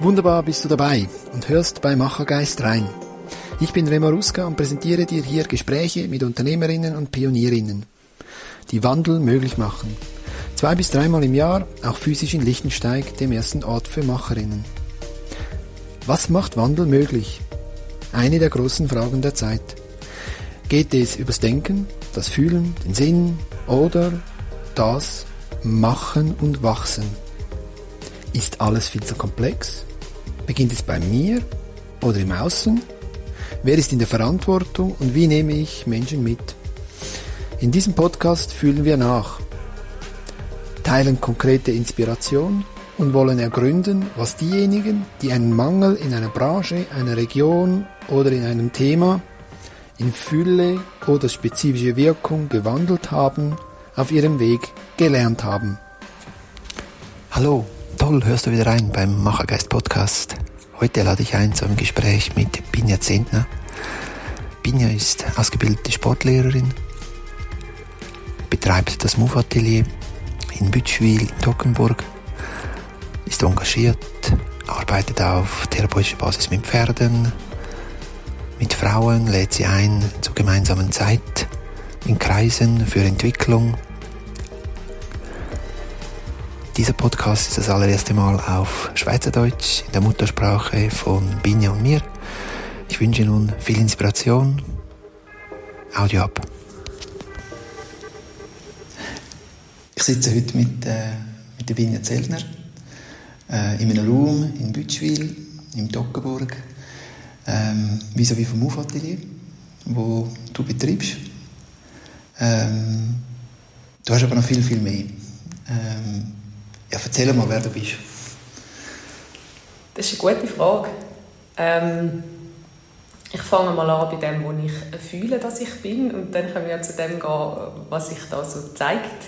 Wunderbar bist du dabei und hörst bei Machergeist rein. Ich bin Remo Ruska und präsentiere dir hier Gespräche mit Unternehmerinnen und Pionierinnen, die Wandel möglich machen. Zwei bis dreimal im Jahr, auch physisch in Lichtensteig, dem ersten Ort für Macherinnen. Was macht Wandel möglich? Eine der großen Fragen der Zeit. Geht es übers Denken, das Fühlen, den Sinn oder das Machen und Wachsen? Ist alles viel zu komplex? Beginnt es bei mir oder im Außen? Wer ist in der Verantwortung und wie nehme ich Menschen mit? In diesem Podcast fühlen wir nach, teilen konkrete Inspiration und wollen ergründen, was diejenigen, die einen Mangel in einer Branche, einer Region oder in einem Thema in Fülle oder spezifische Wirkung gewandelt haben, auf ihrem Weg gelernt haben. Hallo, toll, hörst du wieder rein beim Machergeist Podcast. Heute lade ich ein zu einem Gespräch mit Binja Zentner. Binja ist ausgebildete Sportlehrerin, betreibt das Move Atelier in Bütschwil, in Tockenburg, ist engagiert, arbeitet auf therapeutischer Basis mit Pferden, mit Frauen, lädt sie ein zur gemeinsamen Zeit in Kreisen für Entwicklung dieser Podcast ist das allererste Mal auf Schweizerdeutsch, in der Muttersprache von Binja und mir. Ich wünsche nun viel Inspiration. Audio ab. Ich sitze heute mit, äh, mit der Binja Zellner äh, in einem Raum in Bütschwil, im Toggenburg, ähm, vis-à-vis vom Aufatelier, wo du betreibst. Ähm, du hast aber noch viel, viel mehr. Ähm, ja, erzähl mal, wer du bist. Das ist eine gute Frage. Ähm, ich fange mal an bei dem, wo ich fühle, dass ich bin und dann können wir zu dem gehen, was sich da so zeigt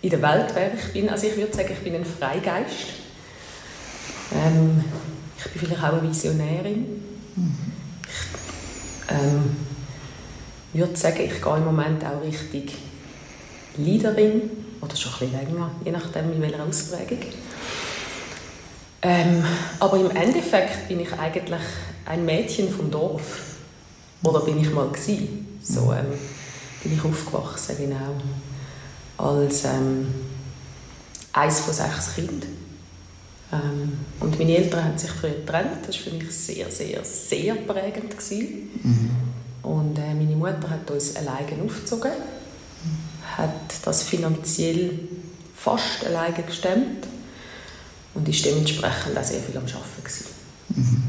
in der Welt, wer ich bin. Also ich würde sagen, ich bin ein Freigeist. Ähm, ich bin vielleicht auch eine Visionärin. Ich ähm, würde sagen, ich gehe im Moment auch richtig Leaderin oder schon ein bisschen länger, je nachdem in welcher Ausprägung. Ähm, aber im Endeffekt bin ich eigentlich ein Mädchen vom Dorf. Oder bin ich mal gewesen. So ähm, bin ich aufgewachsen, genau. Als ähm, eins von sechs Kindern. Ähm, und meine Eltern haben sich früh getrennt. Das war für mich sehr, sehr, sehr prägend. Mhm. Und äh, meine Mutter hat uns alleine aufgezogen hat das finanziell fast alleine gestemmt und ist dementsprechend auch sehr viel am Arbeiten. Mhm.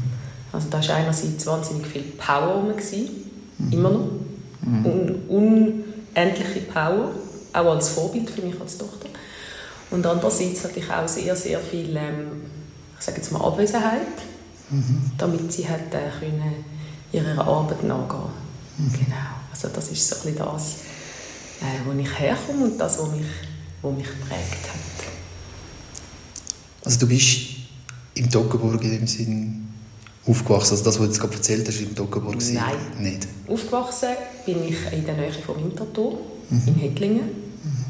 Also da war einerseits wahnsinnig viel Power rum, mhm. immer noch. Mhm. Un unendliche Power, auch als Vorbild für mich als Tochter. Und andererseits natürlich auch sehr, sehr viel, ähm, ich sage jetzt mal Abwesenheit, mhm. damit sie äh, können ihrer Arbeit nachgehen mhm. Genau, also das ist so ein bisschen das, äh, wo ich herkomme und das, was mich, was mich geprägt hat. Also du bist im Toggenburg in dem Sinn aufgewachsen? Also das, was du jetzt gerade erzählt hast, im Toggenburg? Nein. Nicht? Aufgewachsen bin ich in der Nähe von Winterthur, mhm. in Hettlingen. Mhm.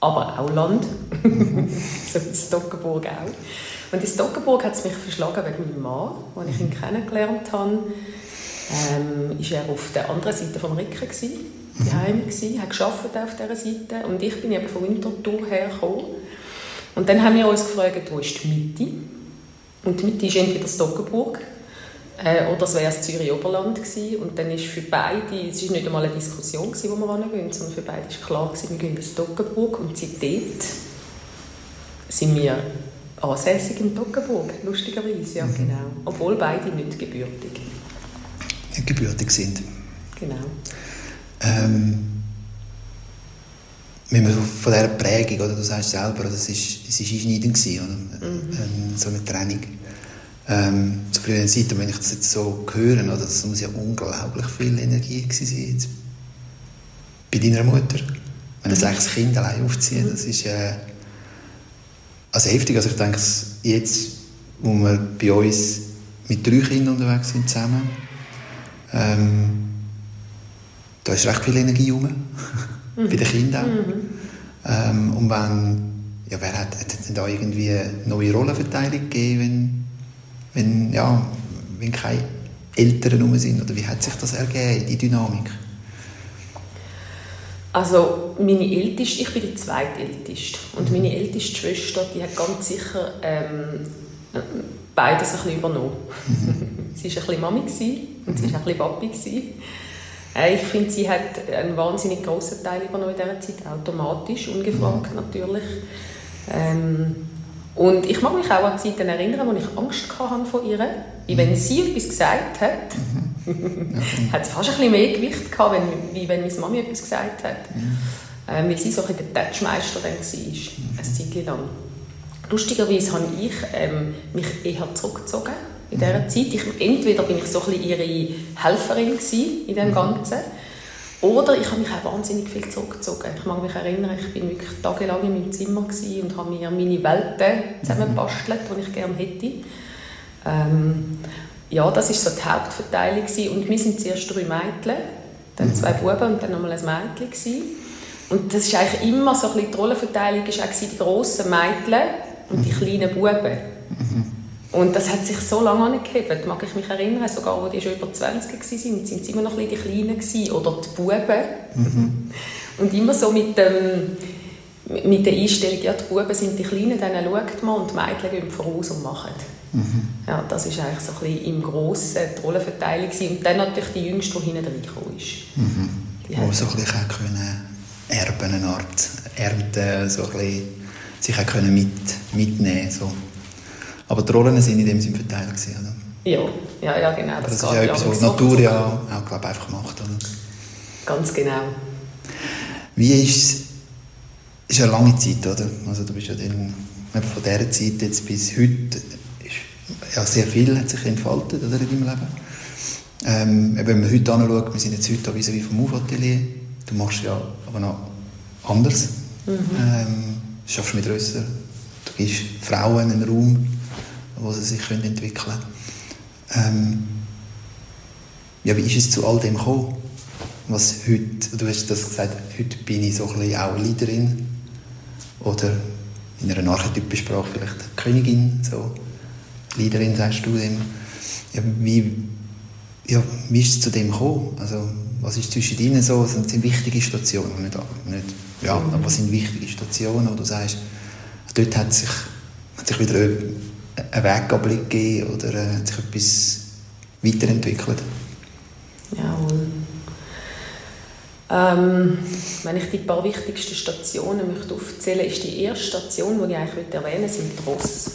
Aber auch Land, mhm. so wie das Toggenburg auch. Und in Toggenburg hat es mich verschlagen wegen meinem Mann, als ich ihn mhm. kennengelernt habe. Ähm, war er auf der anderen Seite des Ricken daheim gsi, hat geschafft auf dieser Seite und ich bin eben von Winterthur hergekommen. Und dann haben wir uns gefragt, wo ist die Mitte? Und die Mitte ist entweder das Toggenburg äh, oder das wäre das Zürich Oberland gewesen. Und dann ist für beide, es war nicht einmal eine Diskussion, gewesen, wo wir hingehen, sondern für beide war klar, gewesen, wir gehen ins Toggenburg und seitdem sind wir ansässig in Toggenburg, lustigerweise, ja, mhm. genau. Obwohl beide nicht gebürtig. Nicht gebürtig sind. Genau. Ähm, wenn man von dieser Prägung, oder du sagst selber, das ist, es ist einschneidend gewesen, oder? Mhm. Ähm, so eine Trennung. Ähm, zu früheren Zeiten, wenn ich das jetzt so höre, oder, das muss ja unglaublich viel Energie gewesen sein. Bei deiner Mutter, wenn du mhm. sechs Kinder allein aufziehen, mhm. das ist äh, also heftig. Also ich denke, jetzt, wo wir bei uns mit drei Kindern unterwegs sind zusammen, ähm, da ist recht viel Energie rum, mhm. bei den Kindern. Mhm. Ähm, und wenn, ja, wer hat, hat es da irgendwie eine neue Rollenverteilung gegeben, wenn wenn, ja, wenn keine Eltern rum sind? Oder wie hat sich das ergeben, die Dynamik? Also meine älteste, ich bin die zweitälteste und meine älteste Schwester, die hat ganz sicher ähm, beides ein bisschen übernommen. Mhm. sie war ein bisschen Mami und sie war ein bisschen Papi. Äh, ich finde, sie hat einen wahnsinnig grossen Teil übernommen in dieser Zeit, automatisch, ungefragt mhm. natürlich. Ähm, und ich mag mich auch an Zeiten erinnern, wo ich Angst hatte vor ihr. Wie wenn sie etwas gesagt hat, mhm. hat sie fast ein bisschen mehr Gewicht gehabt, wenn, wie wenn meine Mami etwas gesagt hat. Mhm. Ähm, weil sie so ein der Touchmeister dann war, mhm. eine Zeit lang. Lustigerweise habe ich ähm, mich eher zurückgezogen in dieser mhm. Zeit. Ich, entweder bin ich so ein bisschen ihre Helferin in dem mhm. Ganzen, oder ich habe mich auch wahnsinnig viel zurückgezogen. Ich mag mich erinnern, ich bin wirklich tagelang in meinem Zimmer und habe mir meine Welten zusammengebastelt, die ich gerne hätte. Ähm, ja, das war so die Hauptverteilung. Und wir sind zuerst drei Mädchen, dann mhm. zwei Buben und dann nochmal ein Mädchen. Und das ist eigentlich immer so ein bisschen die Rollenverteilung, ist auch die grossen Mädchen und die kleinen Buben. Mhm. Und das hat sich so lange angegeben, mag ich mich erinnern, sogar als die schon über 20 waren, sind sie immer noch ein bisschen die Kleinen gewesen, oder die Buben. Mhm. Und immer so mit, dem, mit der Einstellung, ja, die Buben sind die Kleinen, dann schaut man und die Mädchen gehen voraus und machen. Mhm. Ja, das war eigentlich so ein bisschen im Grossen die Rollenverteilung. Gewesen. Und dann natürlich die Jüngste, die hinten reingekommen ist. Mhm. Die Wo so ein bisschen können erben, eine Art ernten, so ein bisschen sich auch können mit, mitnehmen so. Aber die Rollen sind in dem Sinne verteilt gewesen, oder? Ja, ja, ja genau. Das, das ist ja etwas, was die Natur ja auch, glaube einfach macht, oder? Ganz genau. Wie ist es? ist eine lange Zeit, oder? Also du bist ja dann, von dieser Zeit jetzt bis heute, ist, ja, sehr viel hat sich entfaltet oder, in deinem Leben. Ähm, wenn man heute anschaut, wir sind jetzt heute wie wie vom Move-Atelier, du machst ja aber noch anders. Mhm. Ähm, du schaffst mit grösser, du gibst Frauen einen Raum, wo sie sich entwickeln können. Ähm, ja, wie ist es zu all dem gekommen? Was heute, du hast das gesagt, heute bin ich so ein bisschen auch Leaderin oder in einer Archetypensprache vielleicht Königin, so Leaderin sagst du dem. Ja, wie, ja, wie ist es zu dem gekommen? Also, was ist zwischen ihnen so? Das sind wichtige Stationen, nicht, nicht, ja, aber was sind wichtige Stationen, wo du sagst, dort hat sich, hat sich wieder einen Weganblick gegeben oder äh, hat sich etwas weiterentwickelt? Jawohl. Ähm, wenn ich die paar wichtigsten Stationen möchte aufzählen ist die erste Station, die ich eigentlich erwähnen möchte, sind die Ross.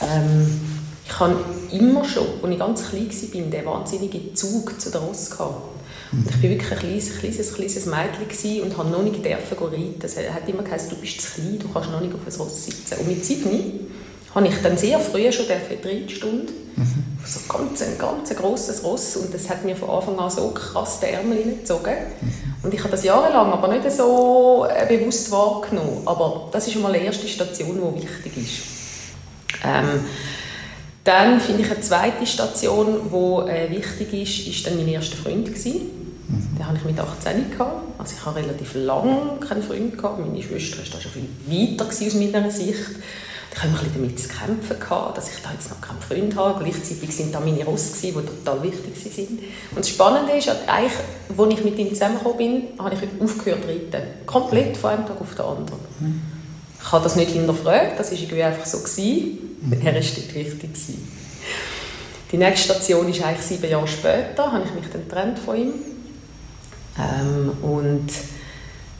Ähm, ich habe immer schon, als ich ganz klein war, den wahnsinnigen Zug zu den Ross gehabt. Und ich war wirklich ein kleines, kleines, kleines Mädchen und habe noch nicht reiten. Es hat immer gesagt, du bist zu klein, du kannst noch nicht auf ein Ross sitzen. Und mit Sydney habe ich dann sehr früh schon für Stunde mhm. so ganz, ein ganz grosses Ross und das hat mir von Anfang an so krass den Ärmel hineingezogen. Mhm. Und ich habe das jahrelang aber nicht so äh, bewusst wahrgenommen. Aber das ist schon mal die erste Station, die wichtig ist. Ähm, dann finde ich eine zweite Station, die äh, wichtig ist, ist dann mein erster Freund gewesen. Mhm. Den hatte ich mit 18 gehabt. Also ich habe relativ lange keinen Freund gehabt. Meine Schwester war da schon viel weiter aus meiner Sicht. Ich hatte ein damit zu kämpfen, gehabt, dass ich da jetzt noch keinen Freund habe. Gleichzeitig sind da meine Ross, die total wichtig waren. Und das Spannende ist, eigentlich, als ich mit ihm zusammengekommen bin, habe ich aufgehört zu reiten. Komplett von einem Tag auf den anderen. Ich habe das nicht hinterfragt, das war irgendwie einfach so. Gewesen. Er war dort wichtig. Die nächste Station ist eigentlich sieben Jahre später, habe ich mich dann getrennt von ihm. Ähm, und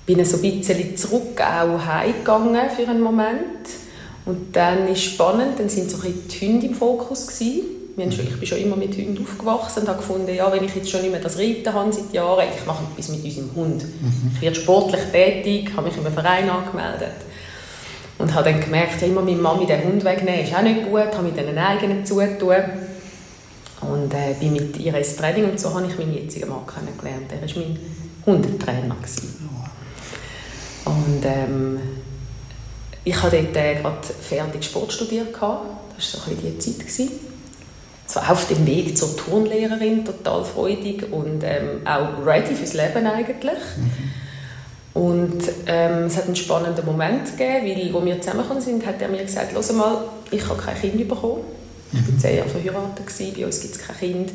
bin so ein bisschen zurück auch heimgegangen für einen Moment und dann ist spannend, dann sind so ein die Hunde im Fokus gewesen. Schon, ich bin schon immer mit Hunden aufgewachsen und habe gefunden, ja, wenn ich jetzt schon nicht mehr das Reiten habe seit Jahren, ich mache etwas mit unserem Hund. Mhm. Ich werde sportlich tätig, habe mich im Verein angemeldet und habe dann gemerkt, ja, immer meine Mami den Hund wegnehmen ist auch nicht gut, habe mit einen eigenen zutun und äh, bin mit ihr ins Training und so habe ich meinen jetzigen Mann kennengelernt. Er war mein Hundetrainer. Gewesen. Und ähm, ich habe dort äh, gerade fertig Sport studiert. Das war so ein die Zeit. Gewesen. So auf dem Weg zur Turnlehrerin, total freudig und ähm, auch ready fürs Leben eigentlich. Mhm. Und ähm, es hat einen spannenden Moment gegeben, weil, als wir zusammengekommen sind, hat er mir gesagt, Los mal, ich habe kein Kind bekommen. Ich war zehn Jahre verheiratet, gewesen, bei uns gibt es kein Kind.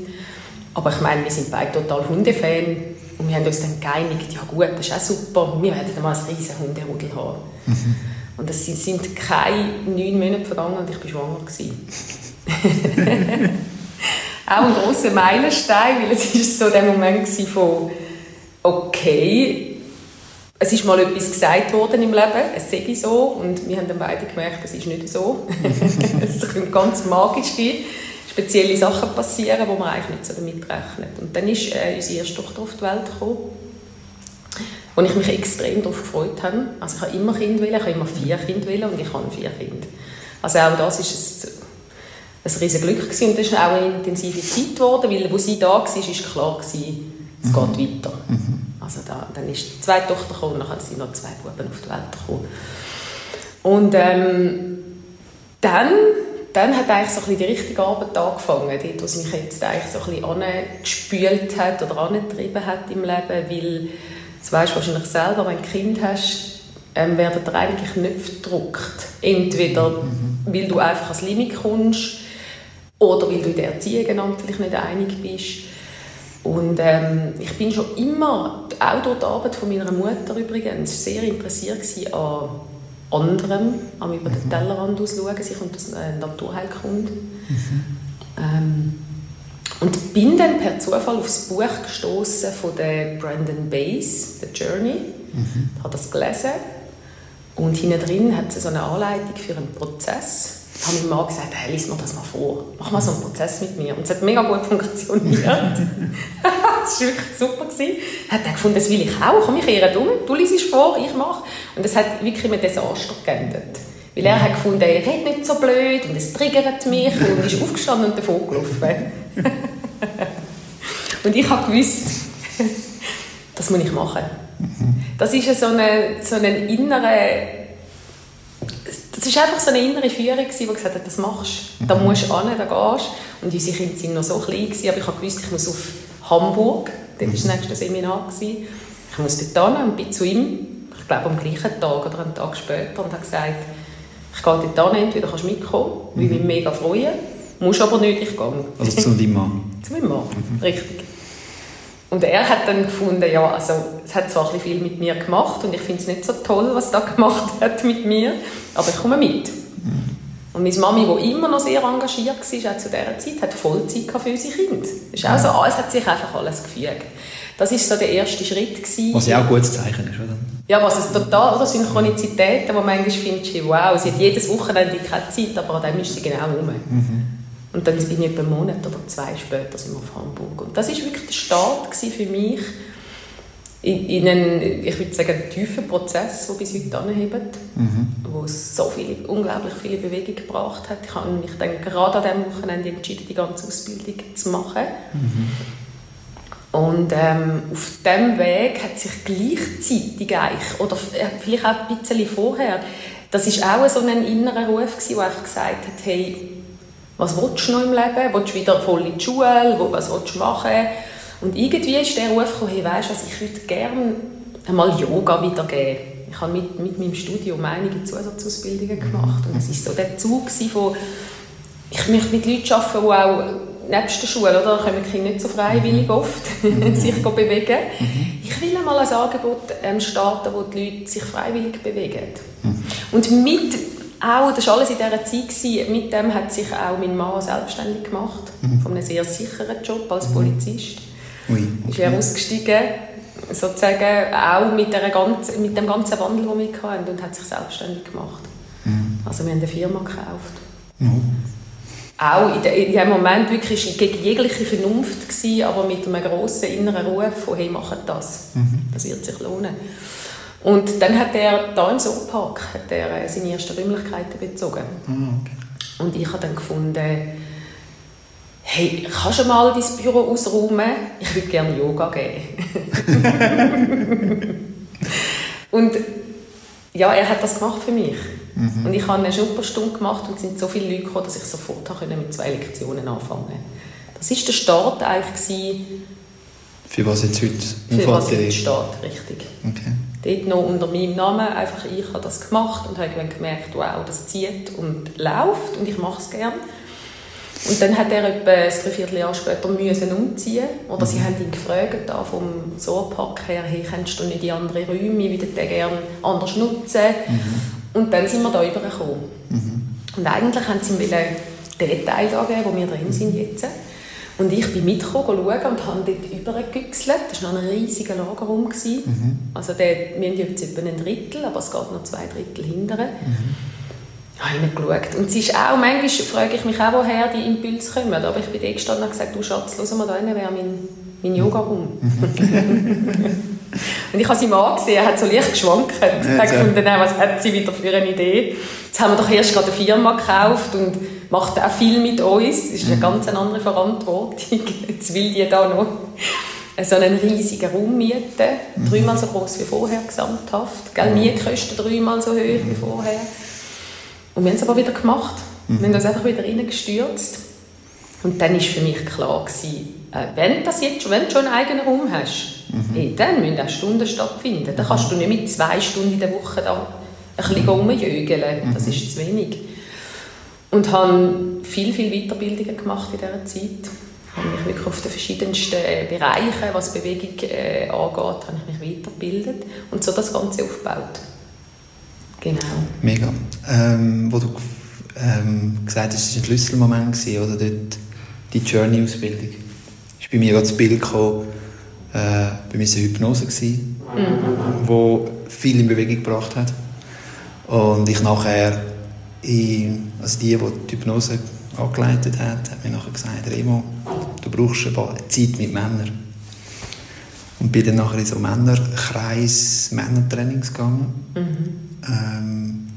Aber ich meine, wir sind beide total Hundefan und wir haben uns dann geeinigt, ja gut, das ist auch super, wir werden mal ein riesen Hunderudel haben. Mhm. Und es sind keine neun Monate vergangen und ich war schwanger. auch ein grosser Meilenstein, weil es ist so der Moment von okay, es ist mal etwas gesagt worden im Leben, es sei so und wir haben dann beide gemerkt, es ist nicht so. es können ganz magische, spezielle Sachen passieren, wo man eigentlich nicht so damit rechnet. Und dann ist äh, unsere erste Tochter auf die Welt gekommen wo ich mich extrem darauf gefreut habe. Also ich habe immer Kinder wollen, ich habe immer vier Kinder wollen und ich habe vier Kinder. Also auch das ist ein, ein riesen Glück gewesen. und das ist auch eine intensive Zeit geworden, weil wo sie da war, ist klar gewesen, es mhm. geht weiter. Mhm. Also da, dann ist die zweite Tochter gekommen und dann sind noch zwei Buben auf die Welt gekommen. Und ähm, dann, dann hat eigentlich so ein bisschen die richtige Arbeit angefangen, dort, was mich jetzt eigentlich so ein bisschen angespült hat oder angetrieben hat im Leben, weil das weißt du wahrscheinlich selber, wenn du ein Kind hast, ähm, werden dir eigentlich Knöpfe gedrückt. Entweder, mhm. weil du einfach ans Limit kommst oder weil du in der Erziehung vielleicht nicht einig bist. Und ähm, ich bin schon immer, auch durch die Arbeit von meiner Mutter übrigens, sehr interessiert an anderem, am über den mhm. Tellerrand ausschauen. Sie kommt aus äh, Naturheilkunde. Mhm. Ähm, und bin dann per Zufall aufs Buch gestoßen von der Brandon Bays, The Journey. Mhm. Ich habe das gelesen. Und hinten drin hat sie so eine Anleitung für einen Prozess. Da habe ich Mann gesagt, hey, lies mir das mal vor. Mach mal so einen Prozess mit mir. Und es hat mega gut funktioniert. das war wirklich super. Gewesen. Hat er gefunden, das will ich auch. Komm, ich kehre um. Du liest vor, ich mache. Und es hat wirklich mit Desaster geendet. Weil er hat gefunden, er redet nicht so blöd und es triggert mich und ist aufgestanden und davon gelaufen. und ich habe gewusst, das muss ich machen. Das ist so eine, so eine innere das war einfach so eine innere Führung, die gesagt hat, das machst du, da musst du hin, da gehst Und unsere Kinder waren noch so klein, aber ich habe gewusst, ich muss auf Hamburg, dort war das nächste Seminar, gewesen. ich muss dort hin und bin zu ihm, ich glaube am gleichen Tag oder einen Tag später und habe gesagt, ich gehe dort hin, entweder kannst du mitkommen, mhm. weil ich mich mega freuen, musst aber nicht, ich gehe. Also zu deinem Mann? zu meinem Mann, mhm. richtig. Und er hat dann gefunden, ja, also es hat zwar ein viel mit mir gemacht und ich finde es nicht so toll, was er gemacht hat mit mir, aber ich komme mit. Mhm. Und meine Mami, die immer noch sehr engagiert war, auch zu dieser Zeit, hat Vollzeit für unsere Kinder. Es ist auch so, es hat sich einfach alles gefügt. Das war so der erste Schritt. Gewesen. Was ja auch ein gutes Zeichen ist, oder? Ja, was es total, oder Synchronizitäten, wo man manchmal findet, wow, sie hat jedes Wochenende keine Zeit, aber dann ist sie genau rum. Mhm. Und dann bin ich etwa einen Monat oder zwei später sind wir auf Hamburg. Und das war wirklich der Start für mich in, in einen, ich würde sagen, tiefen Prozess, der bis heute anhebt, mhm. wo so viele, unglaublich viele Bewegung gebracht hat. Ich habe mich dann gerade an diesem Wochenende entschieden, die ganze Ausbildung zu machen. Mhm. Und ähm, auf diesem Weg hat sich gleichzeitig eigentlich, oder vielleicht auch ein bisschen vorher, das war auch so ein innerer Ruf, der einfach gesagt hat, hey, was willst du noch im Leben? Willst du wieder voll in die Schule? Was willst du machen? Und irgendwie ist der Ruf gekommen, hey, weißt, was ich würde gerne einmal Yoga wiedergeben. Ich habe mit, mit meinem Studium einige Zusatzausbildungen gemacht und es war so der Zug von, ich möchte mit Leuten arbeiten, die auch nebst der Schule, oder, da kommen die Kinder nicht so freiwillig oft, sich bewegen. Ich will einmal ein Angebot ähm, starten, wo die Leute sich freiwillig bewegen. Und mit auch, das war alles in dieser Zeit, gewesen. mit dem hat sich auch mein Mann selbstständig gemacht, mhm. von einem sehr sicheren Job als mhm. Polizist. Ui, okay. Ist er ausgestiegen, sozusagen auch mit, der ganzen, mit dem ganzen Wandel, den wir hatten, und hat sich selbstständig gemacht. Mhm. Also wir haben eine Firma gekauft. Auch in, de, in diesem Moment wirklich gegen jegliche Vernunft gewesen, aber mit einem grossen inneren Ruf von «Hey, macht das, mhm. das wird sich lohnen». Und dann hat er da im hat er äh, seine ersten Räumlichkeiten bezogen. Mm, okay. Und ich habe dann gefunden, hey, kannst du mal dein Büro ausräumen? Ich würde gerne Yoga geben. und ja, er hat das gemacht für mich. Mhm. Und ich habe eine Schnupperstunde gemacht und es sind so viele Leute gekommen, dass ich sofort mit zwei Lektionen anfangen konnte. Das war der Start eigentlich. Für was jetzt heute Für was heute steht, richtig. Okay dort noch unter meinem Namen, einfach ich habe das gemacht und habe gemerkt, wow, das zieht und läuft und ich mache es gerne. Und dann hat er etwa ein Dreivierteljahr später müssen umziehen Oder mhm. sie haben ihn gefragt, da vom Soarpark her, hey, kannst du nicht die anderen Räume, wie würde den gerne anders nutzen? Mhm. Und dann sind wir da übergekommen. Mhm. Und eigentlich haben sie ihm den Teil angegeben, wo wir drin sind jetzt. Und ich bin mitgekommen und habe dort übergegüchselt. Das war noch ein riesiger Lagerraum. Mhm. Also der, wir haben jetzt etwa ein Drittel, aber es geht noch zwei Drittel hinterher. Mhm. Ich habe hineingeschaut. Und es ist auch, manchmal frage ich mich auch, woher die Impulse kommen. Aber ich bin da gestanden und gesagt, du Schatz, schau mal da rein, wäre mein, mein Yoga-Raum. und ich habe sie mal gesehen, er hat so leicht geschwankt. Ich habe gefunden, was hat sie wieder für eine Idee? Jetzt haben wir doch erst gerade eine Firma gekauft und macht auch viel mit uns. Das ist eine mhm. ganz andere Verantwortung. Jetzt will die da noch so einen riesigen Raum mieten, mhm. dreimal so groß wie vorher gesamthaft. Gell? Mietkosten dreimal so hoch wie vorher. Und wir haben es aber wieder gemacht. Mhm. Wir haben uns einfach wieder reingestürzt. Und dann war für mich klar, gewesen, äh, wenn, das jetzt, wenn du schon einen eigenen Raum hast, mhm. hey, dann müssen auch Stunden stattfinden. Dann kannst du nicht mit zwei Stunden in der Woche da ein bisschen mhm. rumjögeln. Das ist zu wenig. Und habe viel, viel Weiterbildungen gemacht in dieser Zeit. Ich habe mich wirklich auf den verschiedensten Bereichen, was Bewegung äh, angeht, habe ich mich weitergebildet und so das Ganze aufgebaut. Genau. Mega. Ähm, wo du ähm, gesagt hast, es war ein Schlüsselmoment, gewesen, oder dort die Journey-Ausbildung. ist bei mir gerade das Bild gekommen, äh, bei mir war eine Hypnose, gewesen, mhm. wo viel in Bewegung gebracht hat. Und ich nachher, in, also die, die die Hypnose angeleitet hat, hat mir nachher gesagt, Remo, du brauchst eine Zeit mit Männern. Und bin dann nachher in so Männerkreis, Männertrainings gegangen. Mhm ähm,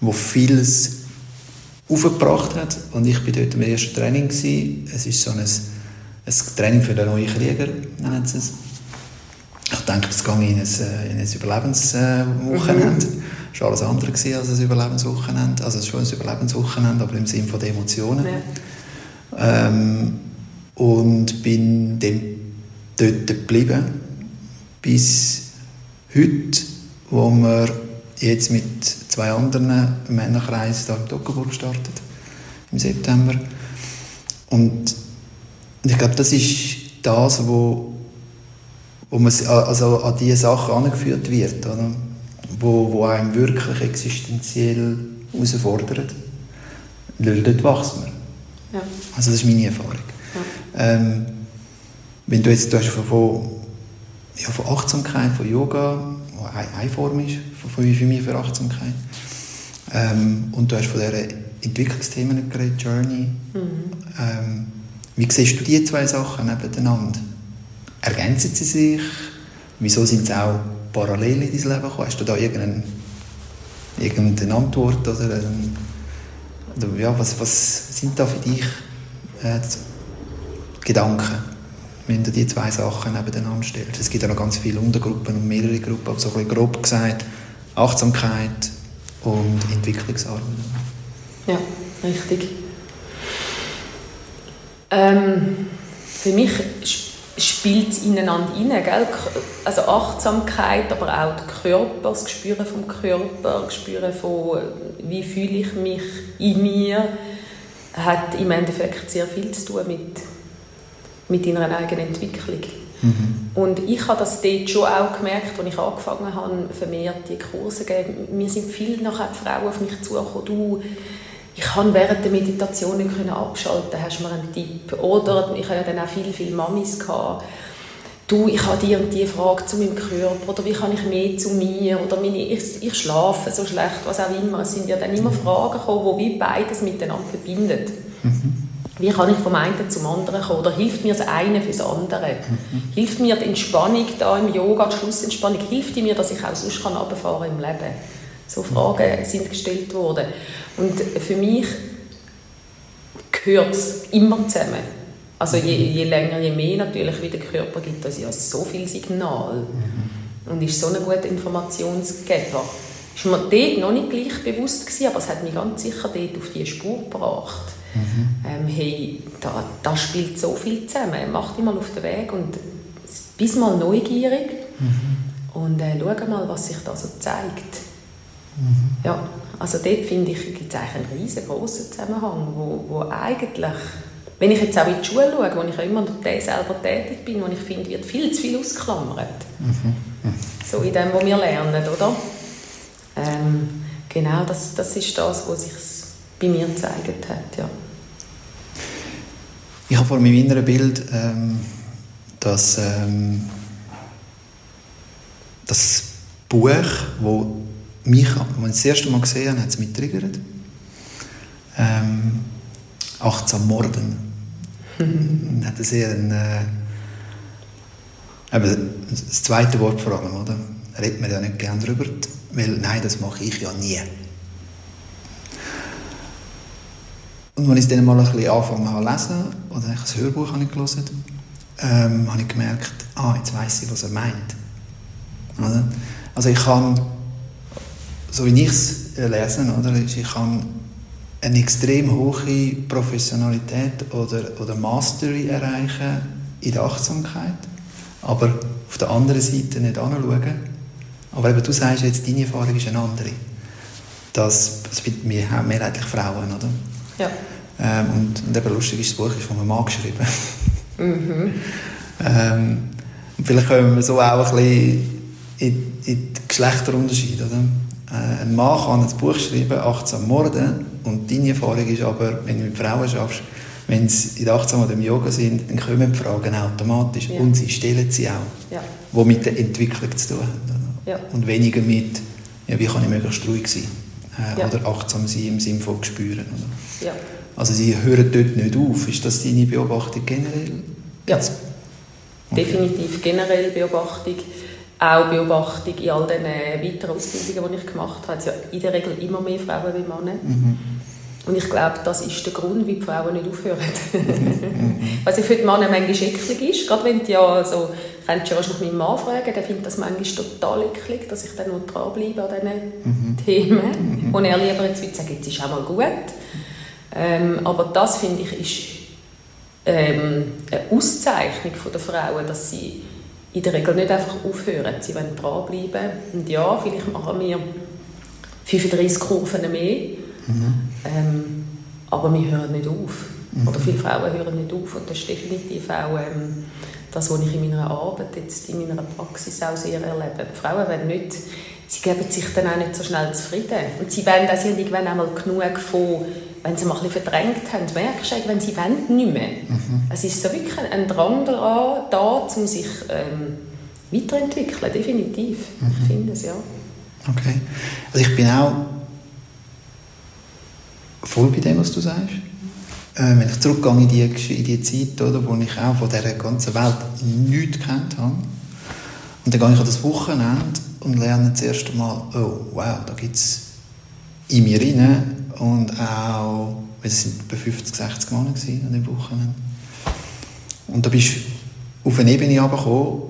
wo vieles aufgebracht hat. Und ich war dort im ersten Training. Gewesen. Es ist so ein, ein Training für den neuen Krieger, nennen sie es. Ich denke, es ging in ein, äh, in ein Überlebenswochenende. Mhm. Es war alles andere als ein Überlebenswochenende. Also es ist schon ein Überlebenswochenende, aber im Sinne der Emotionen. Ja. Ähm, und bin dann dort geblieben, bis heute, wo wir jetzt mit zwei anderen Männerkreisen hier in Toggenburg gestartet, im September. Und ich glaube, das ist das, wo, wo man also an diese Sachen angeführt wird, oder? Wo, wo einem wirklich existenziell herausfordert. Weil dort wächst man. Ja. Also das ist meine Erfahrung. Ja. Ähm, wenn du jetzt du hast von, ja, von Achtsamkeit, von Yoga, eine Form ist von für mich für Achtsamkeit. Ähm, und du hast von dieser Entwicklungsthemen geredet, Journey. Mhm. Ähm, wie siehst du die zwei Sachen nebeneinander? Ergänzen sie sich? Wieso sind sie auch parallel in dein Leben gekommen? Hast du da irgendeine, irgendeine Antwort? Oder, ein, oder ja, was, was sind da für dich äh, Gedanken? Wenn du die zwei Sachen nebeneinander stellst. Es gibt ja noch ganz viele Untergruppen und mehrere Gruppen, aber so ein bisschen grob gesagt, Achtsamkeit und Entwicklungsarbeit. Ja, richtig. Ähm, für mich spielt es ineinander rein, gell? also Achtsamkeit, aber auch der Körper, das Gespüren vom Körper, das Gespüren von, wie fühle ich mich in mir, hat im Endeffekt sehr viel zu tun mit mit deiner eigenen Entwicklung. Mhm. Und ich habe das dort schon auch gemerkt, als ich angefangen habe, vermehrt die Kurse zu geben. Mir sind viele nachher Frauen auf mich zugekommen, du, ich kann während der Meditation nicht abschalten, hast du mir einen Tipp? Oder ich habe ja dann auch viele, viele Mamis gehabt, du, ich habe die und die Frage zu meinem Körper oder wie kann ich mehr zu mir oder meine, ich, ich schlafe so schlecht, was auch immer. Es sind ja dann immer Fragen gekommen, die beides miteinander verbindet. Mhm. Wie kann ich vom einen zum anderen kommen? Oder hilft mir das eine fürs andere? Hilft mir die Entspannung da im Yoga, die Schlussentspannung, hilft die mir, dass ich auch sonst kann im Leben? So Fragen sind gestellt worden. Und für mich gehört es immer zusammen. Also je, je, länger, je mehr natürlich, wie der Körper gibt es ja so viel Signal und ist so ein guter Informationsgeber. Ist mir dort noch nicht gleich bewusst gewesen, aber es hat mich ganz sicher dort auf die Spur gebracht Mhm. Ähm, hey, da, da spielt so viel zusammen. Mach dich mal auf den Weg und bist mal neugierig mhm. und äh, schau mal, was sich da so zeigt. Mhm. Ja. Also dort finde ich, gibt es eigentlich einen riesengroßen Zusammenhang, wo, wo eigentlich, wenn ich jetzt auch in die Schule schaue, wo ich auch immer noch selber tätig bin, wo ich finde, wird viel zu viel ausgeklammert. Mhm. So in dem, was wir lernen, oder? Ähm, genau, das, das ist das, was sich bei mir gezeigt hat, ja. Ich habe vor meinem inneren Bild ähm, das, ähm, das Buch, wo mich, als ich das erste Mal gesehen habe, hat es mich triggert. Ähm, achtsam Morden. hat er sehr ein, äh, das zweite Wort vor allem, oder? Redet man ja nicht gerne darüber, weil nein, das mache ich ja nie. Und als ich dann mal ein bisschen angefangen habe zu lesen, oder ein Hörbuch habe ich gelesen, ähm, habe ich gemerkt, ah, jetzt weiss ich, was er meint. Oder? Also ich kann, so wie ich es lese, oder, ich kann eine extrem hohe Professionalität oder, oder Mastery erreichen in der Achtsamkeit, aber auf der anderen Seite nicht anschauen. Aber eben, du sagst jetzt, deine Erfahrung ist eine andere. Das, das sind mehrheitlich Frauen, oder? Ja. Ähm, und, und eben lustig ist, das Buch ist von einem Mann geschrieben. Mhm. ähm, vielleicht können wir so auch ein bisschen in, in den Geschlechterunterschied. Oder? Äh, ein Mann kann ein Buch schreiben, 18 Morden, und deine Erfahrung ist aber, wenn du mit Frauen schaffst, wenn sie in der Achtsam oder im Yoga sind, dann kommen die Fragen automatisch ja. und sie stellen sie auch, ja. die mit der Entwicklung zu tun haben. Ja. Und weniger mit, ja, wie kann ich möglichst ruhig sein äh, ja. oder achtsam sein im Sinne von spüren. Oder? Ja. Also sie hören dort nicht auf. Ist das deine Beobachtung generell? Ja, okay. definitiv generell Beobachtung. Auch Beobachtung in all den weiteren Ausbildungen, die ich gemacht habe. Es ja in der Regel immer mehr Frauen wie Männer. Mhm. Und ich glaube, das ist der Grund, wie die Frauen nicht aufhören. Was ich für die Männer manchmal eklig ist, gerade wenn die ja so, könnte schon noch meinen Mann fragen, der findet das manchmal total eklig, dass ich dann noch dranbleibe an diesen mhm. Themen, mhm. wo er lieber jetzt würde sagen, jetzt ist auch mal gut. Ähm, aber das, finde ich, ist ähm, eine Auszeichnung der Frauen, dass sie in der Regel nicht einfach aufhören, sie wollen dranbleiben. Und ja, vielleicht machen wir 35 Kurven mehr, mhm. ähm, aber wir hören nicht auf. Mhm. Oder viele Frauen hören nicht auf und das ist definitiv auch ähm, das, was ich in meiner Arbeit, jetzt in meiner Praxis auch sehr erlebe. Die Frauen wollen nicht, sie geben sich dann auch nicht so schnell zufrieden. Und sie wollen auch irgendwann einmal genug von, wenn sie mal ein bisschen verdrängt haben, merkst du, wenn sie wollen, nicht mehr. Mhm. Es ist so wirklich ein Drang daran, da, um sich ähm, weiterentwickeln, definitiv. Mhm. Ich finde es, ja. Okay. Also ich bin auch voll bei dem, was du sagst. Äh, wenn ich zurückgehe in die, in die Zeit, oder, wo ich auch von dieser ganzen Welt nichts gekannt habe, und dann gehe ich an das Wochenende und lerne das erste Mal, oh wow, da gibt es in mir rein und auch, es waren etwa 50, 60 Monate an dem Wochenende. Und da bist du auf eine Ebene herabgekommen,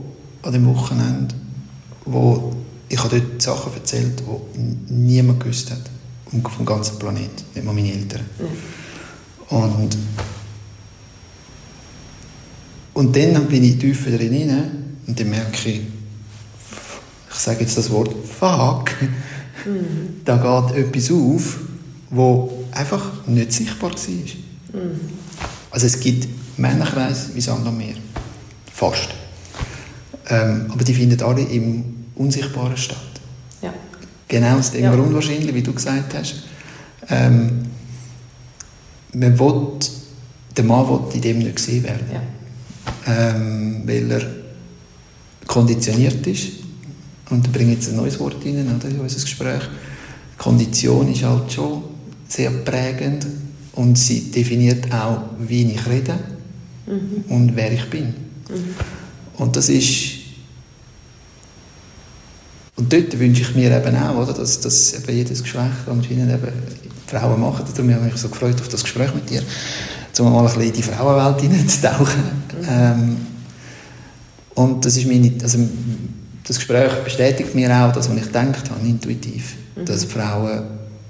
an dem Wochenende, wo ich habe dort Sachen erzählt, die niemand gewusst hat vom ganzen Planeten, nicht mal meine Eltern. Ja. Und, und dann bin ich tiefer drin und dann merke ich, ich sage jetzt das Wort fuck, mhm. da geht etwas auf, wo einfach nicht sichtbar war. Mhm. Also es gibt Männerkreise wie Sand am Meer. Fast. Ähm, aber die finden alle im Unsichtbaren statt. Ja. Genau aus dem ja. Grund wahrscheinlich, wie du gesagt hast. Ähm, man will, der Mann will in dem nicht gesehen werden. Ja. Ähm, weil er konditioniert ist. Und da bringe ich jetzt ein neues Wort rein oder, in unser Gespräch. Kondition ist halt schon sehr prägend und sie definiert auch, wie ich rede mhm. und wer ich bin. Mhm. Und das ist und dort wünsche ich mir eben auch, oder, dass, dass eben jedes Geschlecht anscheinend eben Frauen machen. Darum habe ich mich so gefreut auf das Gespräch mit dir, um mal ein bisschen in die Frauenwelt hineinzutauchen. Mhm. Ähm, und das ist meine, also das Gespräch bestätigt mir auch das, was ich gedacht habe, intuitiv, mhm. dass Frauen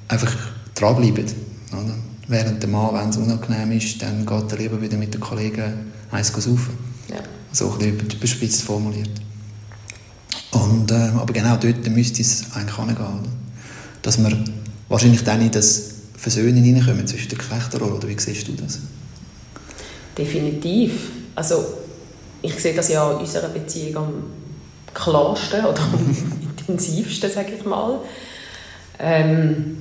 einfach dranbleiben. Oder? Während der Mann, wenn es unangenehm ist, dann geht er lieber wieder mit den Kollegen eins saufen. Ja. So ein bisschen überspitzt formuliert. Und, äh, aber genau dort müsste es eigentlich hingehen. Dass man wahrscheinlich dann in das Versöhnen hineinkommen zwischen den Geschlechterrollen, oder wie siehst du das? Definitiv. Also ich sehe das ja in unserer Beziehung am klarsten oder am intensivsten, sage ich mal. Ähm,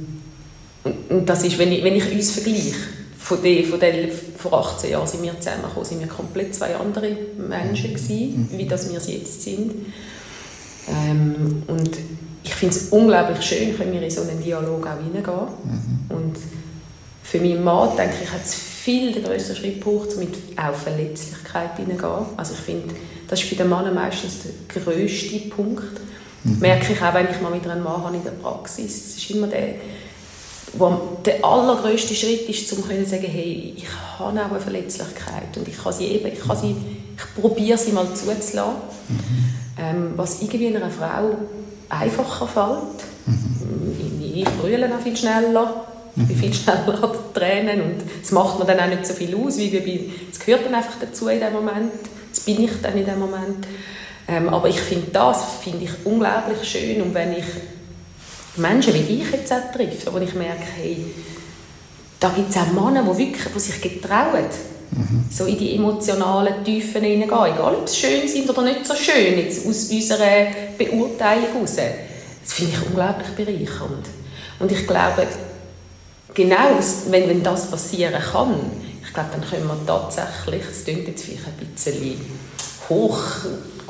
und das ist, wenn ich, wenn ich uns vergleiche, von, den, von den, vor 18 Jahren sind wir zusammengekommen, sind wir komplett zwei andere Menschen gewesen, mhm. wie das wir jetzt sind. Ähm, und ich finde es unglaublich schön, wenn wir in so einen Dialog auch hineingehen. Mhm. Und für meinen Mann, denke ich, hat es viel den größeren Schritt gebraucht, um auch Verletzlichkeit hineingehen. Also ich finde, das ist bei den Männern meistens der grösste Punkt. Mhm. Merke ich auch, wenn ich mal mit einem Mann habe in der Praxis. Es ist immer der, wo der allergrößte Schritt ist, um zu sagen, hey, ich habe auch eine Verletzlichkeit und ich kann sie eben, ich kann sie, ich probiere sie mal zuzulassen. Mhm. Ähm, was irgendwie einer Frau einfacher fällt. Mhm. Ich, brülle noch viel schneller, mhm. viel schneller Tränen und es macht mir dann auch nicht so viel aus, wie es gehört dann einfach dazu in dem Moment, das bin ich dann in dem Moment. Ähm, aber ich finde das finde ich unglaublich schön und wenn ich Menschen wie ich jetzt auch treffe, wo ich merke, hey, da gibt es auch Männer, die, wirklich, die sich getrauen, mhm. so in die emotionalen Tiefen hineingehen, egal ob sie schön sind oder nicht so schön, jetzt aus unserer Beurteilung heraus. Das finde ich unglaublich bereichernd. Und ich glaube, genau, wenn, wenn das passieren kann, ich glaube, dann können wir tatsächlich, das klingt jetzt vielleicht ein bisschen hoch,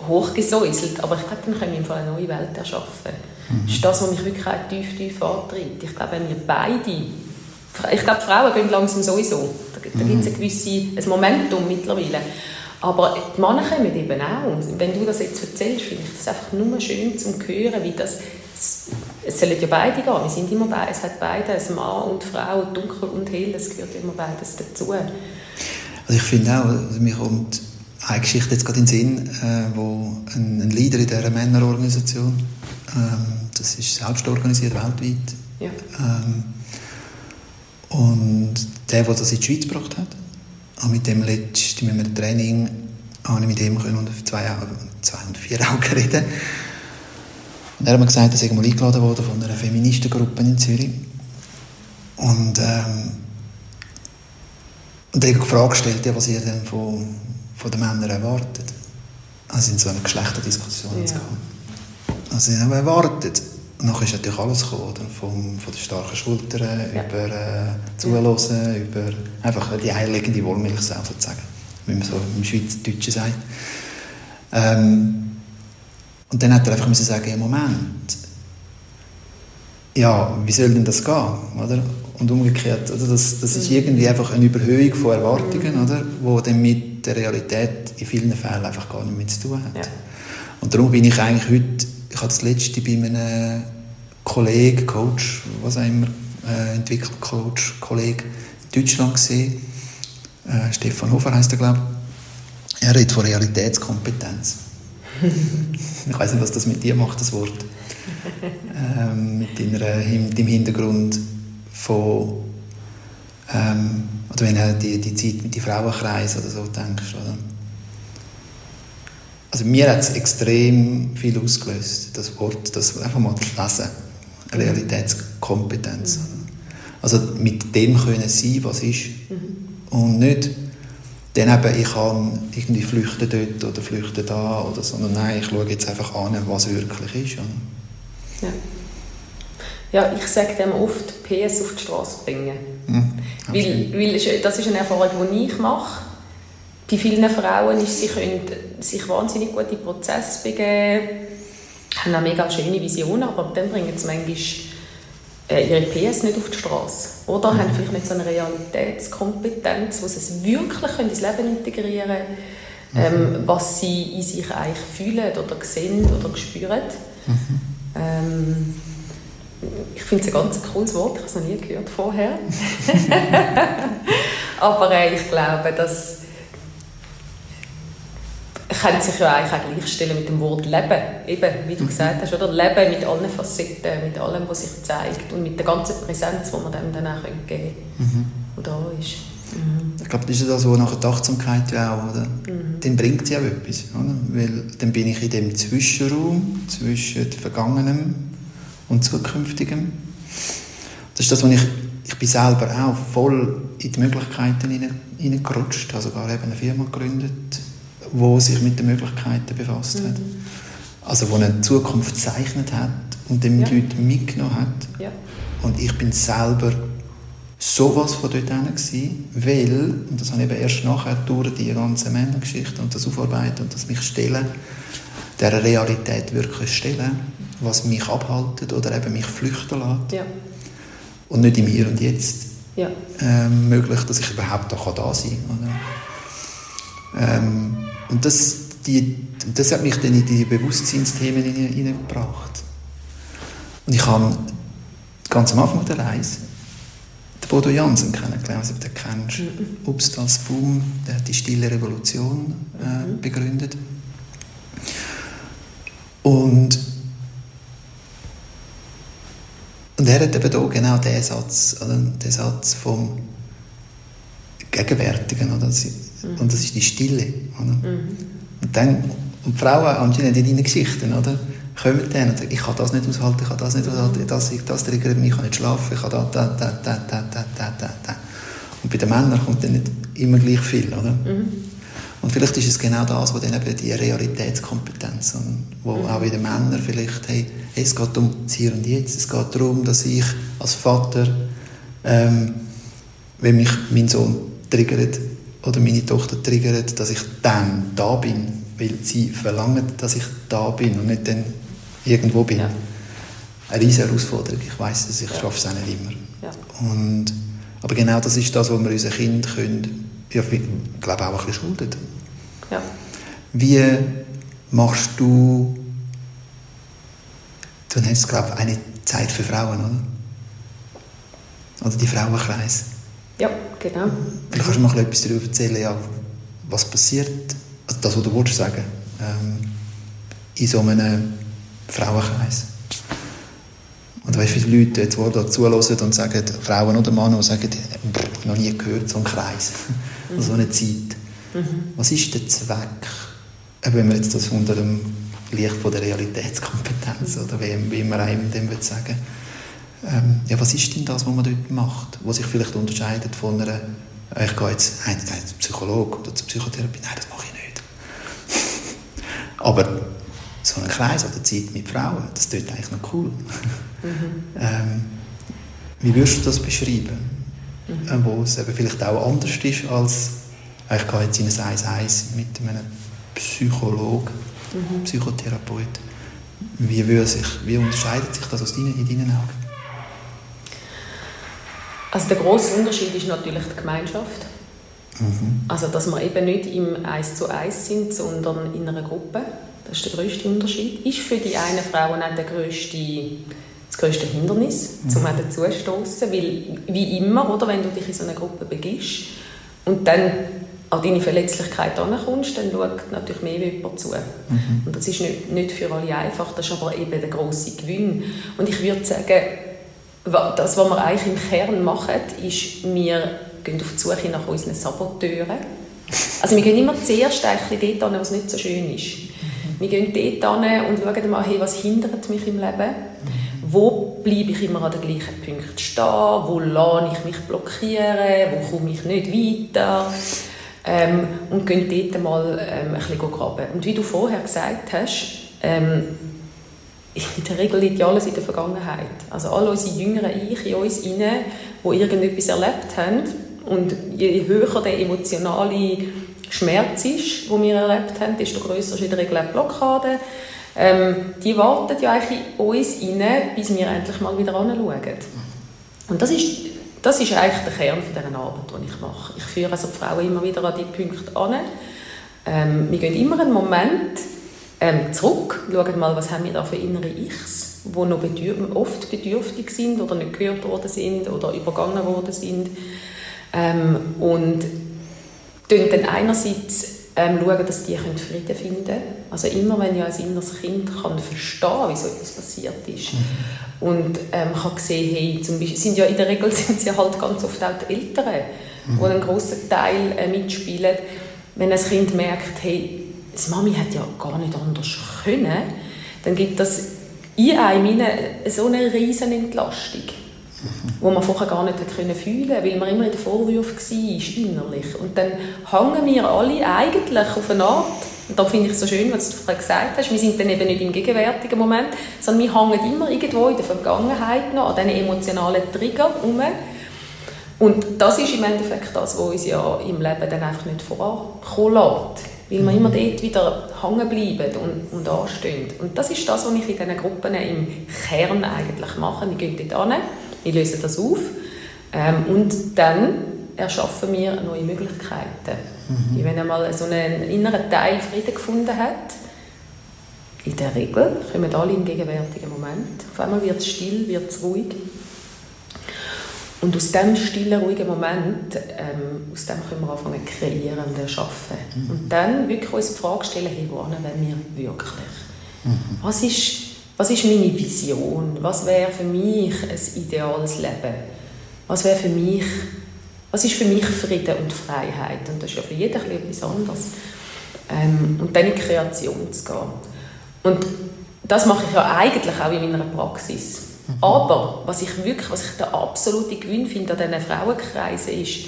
hochgesäuselt, aber ich glaube, dann können wir im Fall eine neue Welt erschaffen. Mhm. Das ist das, was mich wirklich auch tief, tief antreibt. Ich glaube, wenn wir beide, ich glaube, Frauen gehen langsam sowieso, da, da gibt es ein gewisses Momentum mittlerweile. Aber die Männer kommen eben auch. Wenn du das jetzt erzählst, finde ich das einfach nur schön zu hören, wie das, es sollen ja beide gehen, wir sind immer beide, es hat beide, ein Mann und Frau, dunkel und hell, es gehört immer beides dazu. Also ich finde auch, also mir kommt eine Geschichte jetzt gerade in den Sinn, äh, wo ein, ein Leader in dieser Männerorganisation ähm, das ist selbst organisiert weltweit. Ja. Ähm, und der, der das in die Schweiz gebracht hat, und mit dem letzten mit einem Training habe ich mit ihm unter zwei, zwei und vier Augen reden. Und er hat mir gesagt, er sei mal eingeladen worden von einer Feministengruppe in Zürich. Und, ähm, und er hat gefragt gestellt, ja, was ihr denn von, von den Männern erwartet. Also in so einer Geschlechterdiskussion ja. zu gehen. Also ich habe erwartet. Und dann ist natürlich alles gekommen, vom, von den starken Schultern ja. über äh, Zuhören, ja. über einfach die eierlegende Wollmilchsau sozusagen, wie man so im Schweizerdeutschen sagt. Ähm, und dann hat er einfach müssen sagen, ja Moment, ja, wie soll denn das gehen, oder? Und umgekehrt, also das, das ist mhm. irgendwie einfach eine Überhöhung von Erwartungen, oder? Wo dann mit der Realität in vielen Fällen einfach gar nicht mehr zu tun hat. Ja. Und darum bin ich eigentlich heute ich habe das letzte bei einem Kollegen, Coach, was auch immer, äh, Entwicklercoach, Kollege in Deutschland gesehen. Äh, Stefan Hofer heißt er, glaube ich. Er redet von Realitätskompetenz. ich weiß nicht, was das mit dir macht, das Wort. Ähm, mit, deiner, dem Hintergrund von, ähm, oder wenn du die, die Zeit mit den Frauenkreisen oder so denkst, oder? Also mir hat es extrem viel ausgelöst, das Wort, das einfach mal zu lesen. Realitätskompetenz. Also mit dem können sein, was ist. Mhm. Und nicht dann eben, ich kann irgendwie flüchten dort oder flüchten da, oder, sondern nein, ich schaue jetzt einfach an, was wirklich ist. Ja. Ja, ich sage dem oft, PS auf die Straße bringen. Mhm, weil, weil das ist eine Erfahrung, die ich mache bei vielen Frauen ist, sie können sich wahnsinnig gut in Prozesse begeben, haben auch mega schöne Visionen, aber dann bringen sie manchmal ihre PS nicht auf die Straße. Oder mhm. haben vielleicht nicht so eine Realitätskompetenz, wo sie es wirklich ins Leben integrieren können, mhm. ähm, was sie in sich eigentlich fühlen oder sehen oder spüren. Mhm. Ähm, ich finde es ein ganz cooles Wort, ich habe es noch nie gehört vorher. aber äh, ich glaube, dass können sich ja eigentlich auch gleichstellen mit dem Wort Leben. Eben, wie du mhm. gesagt hast, oder? Leben mit allen Facetten, mit allem, was sich zeigt und mit der ganzen Präsenz, die man dem dann auch geben können, mhm. die da ist. Mhm. Ich glaube, das ist das, was nachher die Achtsamkeit ja auch, oder? Mhm. Dann bringt sie auch etwas, oder? Weil dann bin ich in dem Zwischenraum zwischen Vergangenem und Zukünftigem. Das ist das, was ich, ich bin selber auch voll in die Möglichkeiten hineingerutscht. Ich habe sogar eben eine Firma gegründet, die sich mit den Möglichkeiten befasst mhm. hat. Also die eine Zukunft gezeichnet hat und dann ja. Leute mitgenommen hat. Ja. Und ich bin selber sowas von dort gewesen, weil, und das habe ich eben erst nachher durch die ganze Männergeschichte und das Aufarbeiten und das mich stellen, der Realität wirklich stellen, was mich abhaltet oder eben mich flüchten lässt. Ja. Und nicht im Hier und Jetzt ja. ähm, möglich, dass ich überhaupt da, da sein kann. Ähm, und das, die, das hat mich dann in die Bewusstseinsthemen hineingebracht. Und ich habe ganz am Anfang der Reise den Bodo Jansen kennengelernt, ob du den kennst. Mhm. Upstals Boom, der hat die Stille Revolution äh, mhm. begründet. Und, und er hat eben hier genau den Satz, oder, den Satz vom Gegenwärtigen, oder? Mhm. und das ist die Stille. Oder? Mhm. Und, dann, und die Frauen anscheinend in deinen Geschichten, oder? kommen dann und sagen, ich kann das nicht aushalten, ich kann das nicht aushalten, das, das triggert mich, ich kann nicht schlafen, ich kann da, da, da, da, da, da, da, da. Und bei den Männern kommt dann nicht immer gleich viel, oder? Mhm. Und vielleicht ist es genau das, was dann eben die Realitätskompetenz, wo mhm. auch bei den Männern vielleicht, hey, es geht um das Hier und Jetzt, es geht darum, dass ich als Vater, ähm, wenn mich mein Sohn triggert oder meine Tochter triggert, dass ich dann da bin, weil sie verlangen, dass ich da bin und nicht dann irgendwo bin. Ja. Eine riesige Herausforderung. Ich weiß es, ich ja. schaffe es auch nicht immer. Ja. Und, aber genau das ist das, was wir unseren Kindern können, ja, ich glaube auch ein bisschen schulden. Ja. Wie machst du, du nennst glaube ich, eine Zeit für Frauen, oder? Oder die Frauenkreis. Ja, genau. Vielleicht kannst du mal etwas darüber erzählen, ja, was passiert, also das, was du willst sagen, ähm, in so einem Frauenkreis. Und weißt viele Leute, jetzt, die da zuhören und sagen, Frauen oder Männer, die sagen, noch nie gehört, so ein Kreis, mhm. so eine Zeit. Mhm. Was ist der Zweck, wenn man jetzt das unter dem Licht von der Realitätskompetenz oder wie, wie man einem dem will sagen ähm, ja, was ist denn das, was man dort macht, was sich vielleicht unterscheidet von einer, ich gehe jetzt einerseits zum Psychologen oder zur Psychotherapie, nein, das mache ich nicht. Aber so ein Kreis oder Zeit mit Frauen, das tut eigentlich noch cool. Mhm. ähm, wie würdest du das beschreiben? Mhm. Äh, wo es eben vielleicht auch anders ist als ich gehe jetzt in ein 1-1 mit einem Psychologen, mhm. Psychotherapeut. Wie, würde sich, wie unterscheidet sich das aus deinen, in deinen Augen? Also der große Unterschied ist natürlich die Gemeinschaft. Mhm. Also dass wir eben nicht im 1 zu 1 sind, sondern in einer Gruppe. Das ist der größte Unterschied. Ist für die einen Frauen auch der größte, das größte Hindernis, mhm. um dazu zu stoßen. Weil, wie immer, oder, wenn du dich in so eine Gruppe begibst und dann an deine Verletzlichkeit ankommst, dann schaut natürlich mehr jemand zu. Mhm. Und das ist nicht, nicht für alle einfach, das ist aber eben der grosse Gewinn. Und ich würde sagen, das, was wir eigentlich im Kern machen, ist, wir gehen auf die Suche nach unseren Saboteuren. Also wir gehen immer zuerst dort hin, was nicht so schön ist. Wir gehen dort hin und schauen mal, hey, was hindert mich im Leben? Wo bleibe ich immer an den gleichen Punkten stehen? Wo lerne ich mich blockieren? Wo komme ich nicht weiter? Ähm, und gehen dort mal ähm, ein bisschen graben. Und wie du vorher gesagt hast, ähm, in der Regel liegt ja alles in der Vergangenheit. Also alle unsere jüngeren Ich in uns inne, die irgendetwas erlebt haben. Und je höher der emotionale Schmerz ist, den wir erlebt haben, desto grösser ist in der Regel die Blockade. Ähm, die warten ja eigentlich in uns inne, bis wir endlich mal wieder anschauen. Und das ist, das ist eigentlich der Kern von dieser Arbeit, die ich mache. Ich führe also die Frauen immer wieder an diese Punkte an. Ähm, wir gehen immer einen Moment ähm, zurück, schauen mal, was haben wir da für innere Ichs, die noch bedürf oft bedürftig sind oder nicht gehört worden sind oder übergangen worden sind. Ähm, und dann einerseits ähm, schauen, dass die Frieden finden können. Also immer, wenn ja ein inneres Kind kann verstehen, wieso etwas passiert ist. Mhm. Und ähm, kann sehen, hey, zum Beispiel, sind ja in der Regel sind sie halt ganz oft auch die Eltern, mhm. die einen grossen Teil äh, mitspielen. Wenn ein Kind merkt, hey, die Mami hat ja gar nicht anders können, dann gibt das in einem so eine riesen Entlastung. wo man vorher gar nicht können fühlen konnte, weil man immer in den Vorwürfen war, innerlich. Und dann hängen wir alle eigentlich auf eine Art, und da finde ich es so schön, was du vorher gesagt hast, wir sind dann eben nicht im gegenwärtigen Moment, sondern wir hängen immer irgendwo in der Vergangenheit noch an diesen emotionalen Trigger herum. Und das ist im Endeffekt das, was uns ja im Leben dann einfach nicht vorankommen lässt. Weil wir immer dort wieder hängen bleiben und, und anstehen. Und das ist das, was ich in diesen Gruppen im Kern eigentlich mache. Wir gehen dort hin, wir lösen das auf ähm, und dann erschaffen wir neue Möglichkeiten. Mhm. Wenn einmal so einen inneren Teil Frieden gefunden hat, in der Regel kommen alle im gegenwärtigen Moment. Auf einmal wird es still, wird es ruhig. Und aus diesem stillen, ruhigen Moment, ähm, aus dem können wir anfangen zu kreieren und erschaffen. Mhm. Und dann wirklich uns die Frage stellen, hey, wohin wollen wir wirklich? Mhm. Was, ist, was ist meine Vision? Was wäre für mich ein ideales Leben? Was wäre für mich, was ist für mich Frieden und Freiheit? Und das ist ja für jeden etwas anderes. Ähm, und dann in die Kreation zu gehen. Und das mache ich ja eigentlich auch in meiner Praxis. Mhm. Aber was ich wirklich, was ich der absolute Gewinn finde an diesen Frauenkreisen ist,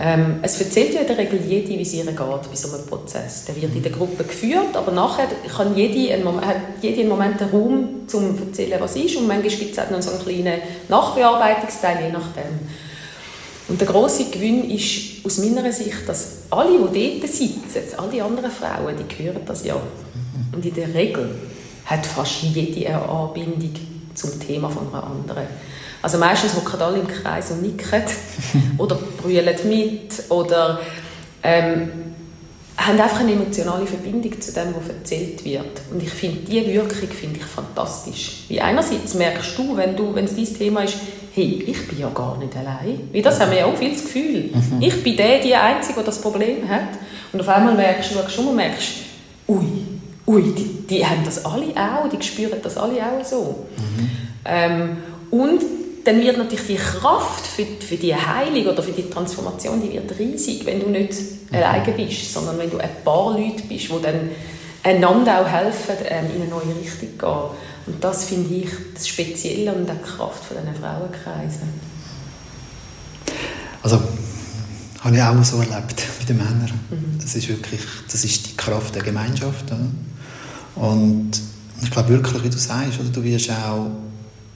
ähm, es erzählt ja in der Regel jede, wie es ihr geht bei so einem Prozess. Der wird in der Gruppe geführt, aber nachher kann jede einen Moment, hat jede einen Moment einen Raum, um zu erzählen, was ist. Und manchmal gibt es auch noch so einen kleinen Nachbearbeitungsteil, je nachdem. Und der große Gewinn ist aus meiner Sicht, dass alle, die dort sitzen, all die anderen Frauen, die hören das ja. Und in der Regel hat fast jede eine Anbindung zum Thema von einer anderen. Also meistens hocken alle im Kreis und nicken oder brüllen mit oder ähm, haben einfach eine emotionale Verbindung zu dem, was erzählt wird. Und ich finde, diese Wirkung finde ich fantastisch. Wie einerseits merkst du, wenn, du, wenn es dein Thema ist, hey, ich bin ja gar nicht allein. Wie das haben wir ja auch viel das Gefühl. Mhm. Ich bin der, die Einzige, der das Problem hat. Und auf einmal merkst du, schon mal merkst, ui, ui, die, die haben das alle auch, die spüren das alle auch so. Mhm. Ähm, und dann wird natürlich die Kraft für, für die Heilung oder für die Transformation, die wird riesig, wenn du nicht mhm. alleine bist, sondern wenn du ein paar Leute bist, die dann einander auch helfen, ähm, in eine neue Richtung zu gehen. Und das finde ich das Spezielle und die Kraft von diesen Frauenkreisen. Also, habe ich auch so erlebt mit den Männern. Mhm. Das ist wirklich, das ist die Kraft der Gemeinschaft. Oder? Und ich glaube wirklich, wie du sagst, oder, du wirst auch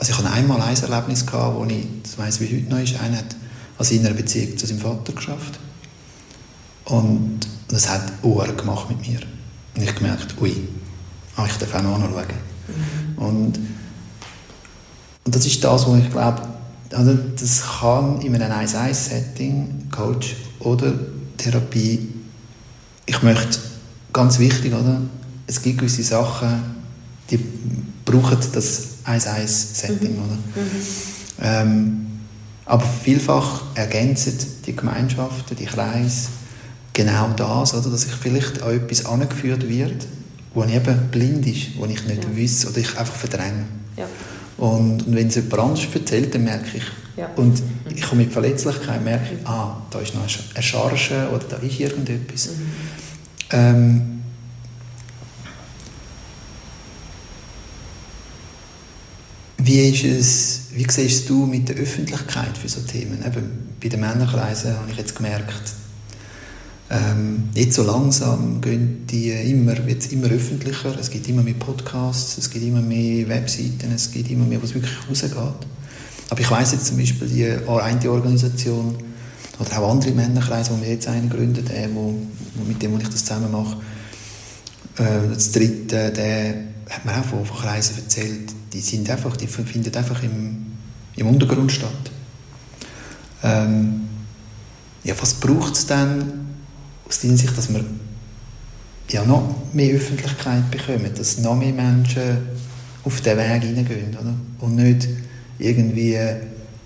also ich hatte einmal ein Erlebnis, gehabt, wo ich, das weiss wie heute noch ist, einer hat an seiner Beziehung zu seinem Vater geschafft. Und das hat Ohren gemacht mit mir. Und ich gemerkt, ui, ah, ich darf auch noch schauen. Mhm. Und, und das ist das, wo ich glaube, also das kann in einem 1-1-Setting, Coach oder Therapie, ich möchte, ganz wichtig, oder? Es gibt gewisse Sachen, die brauchen das 1-1-Setting. Mhm. Mhm. Ähm, aber vielfach ergänzen die Gemeinschaften, die Kreise genau das, oder, dass ich vielleicht an etwas angeführt wird, wo ich eben blind ist, wo ich nicht ja. weiß oder ich einfach verdränge. Ja. Und, und wenn es jemand anderes erzählt, dann merke ich, ja. und ich komme mit Verletzlichkeit, merke ich, ah, da ist noch eine Charge oder da ist irgendetwas. Mhm. Ähm, Wie, ist es, wie siehst du mit der Öffentlichkeit für so Themen? Eben, bei den Männerkreisen habe ich jetzt gemerkt, ähm, jetzt so langsam gehen die immer, wird immer öffentlicher. Es gibt immer mehr Podcasts, es gibt immer mehr Webseiten, es gibt immer mehr, was wirklich rausgeht. Aber ich weiß jetzt zum Beispiel, die eine Organisation oder auch andere Männerkreise, wo wir jetzt einen gründen, der, wo, mit dem wo ich das zusammen mache, äh, das dritte, der hat mir auch von Kreisen erzählt, die sind einfach, die finden einfach im, im Untergrund statt. Ähm, ja, was braucht es dann aus deiner Sicht, dass wir ja, noch mehr Öffentlichkeit bekommen, dass noch mehr Menschen auf den Weg hineingehen oder? und nicht irgendwie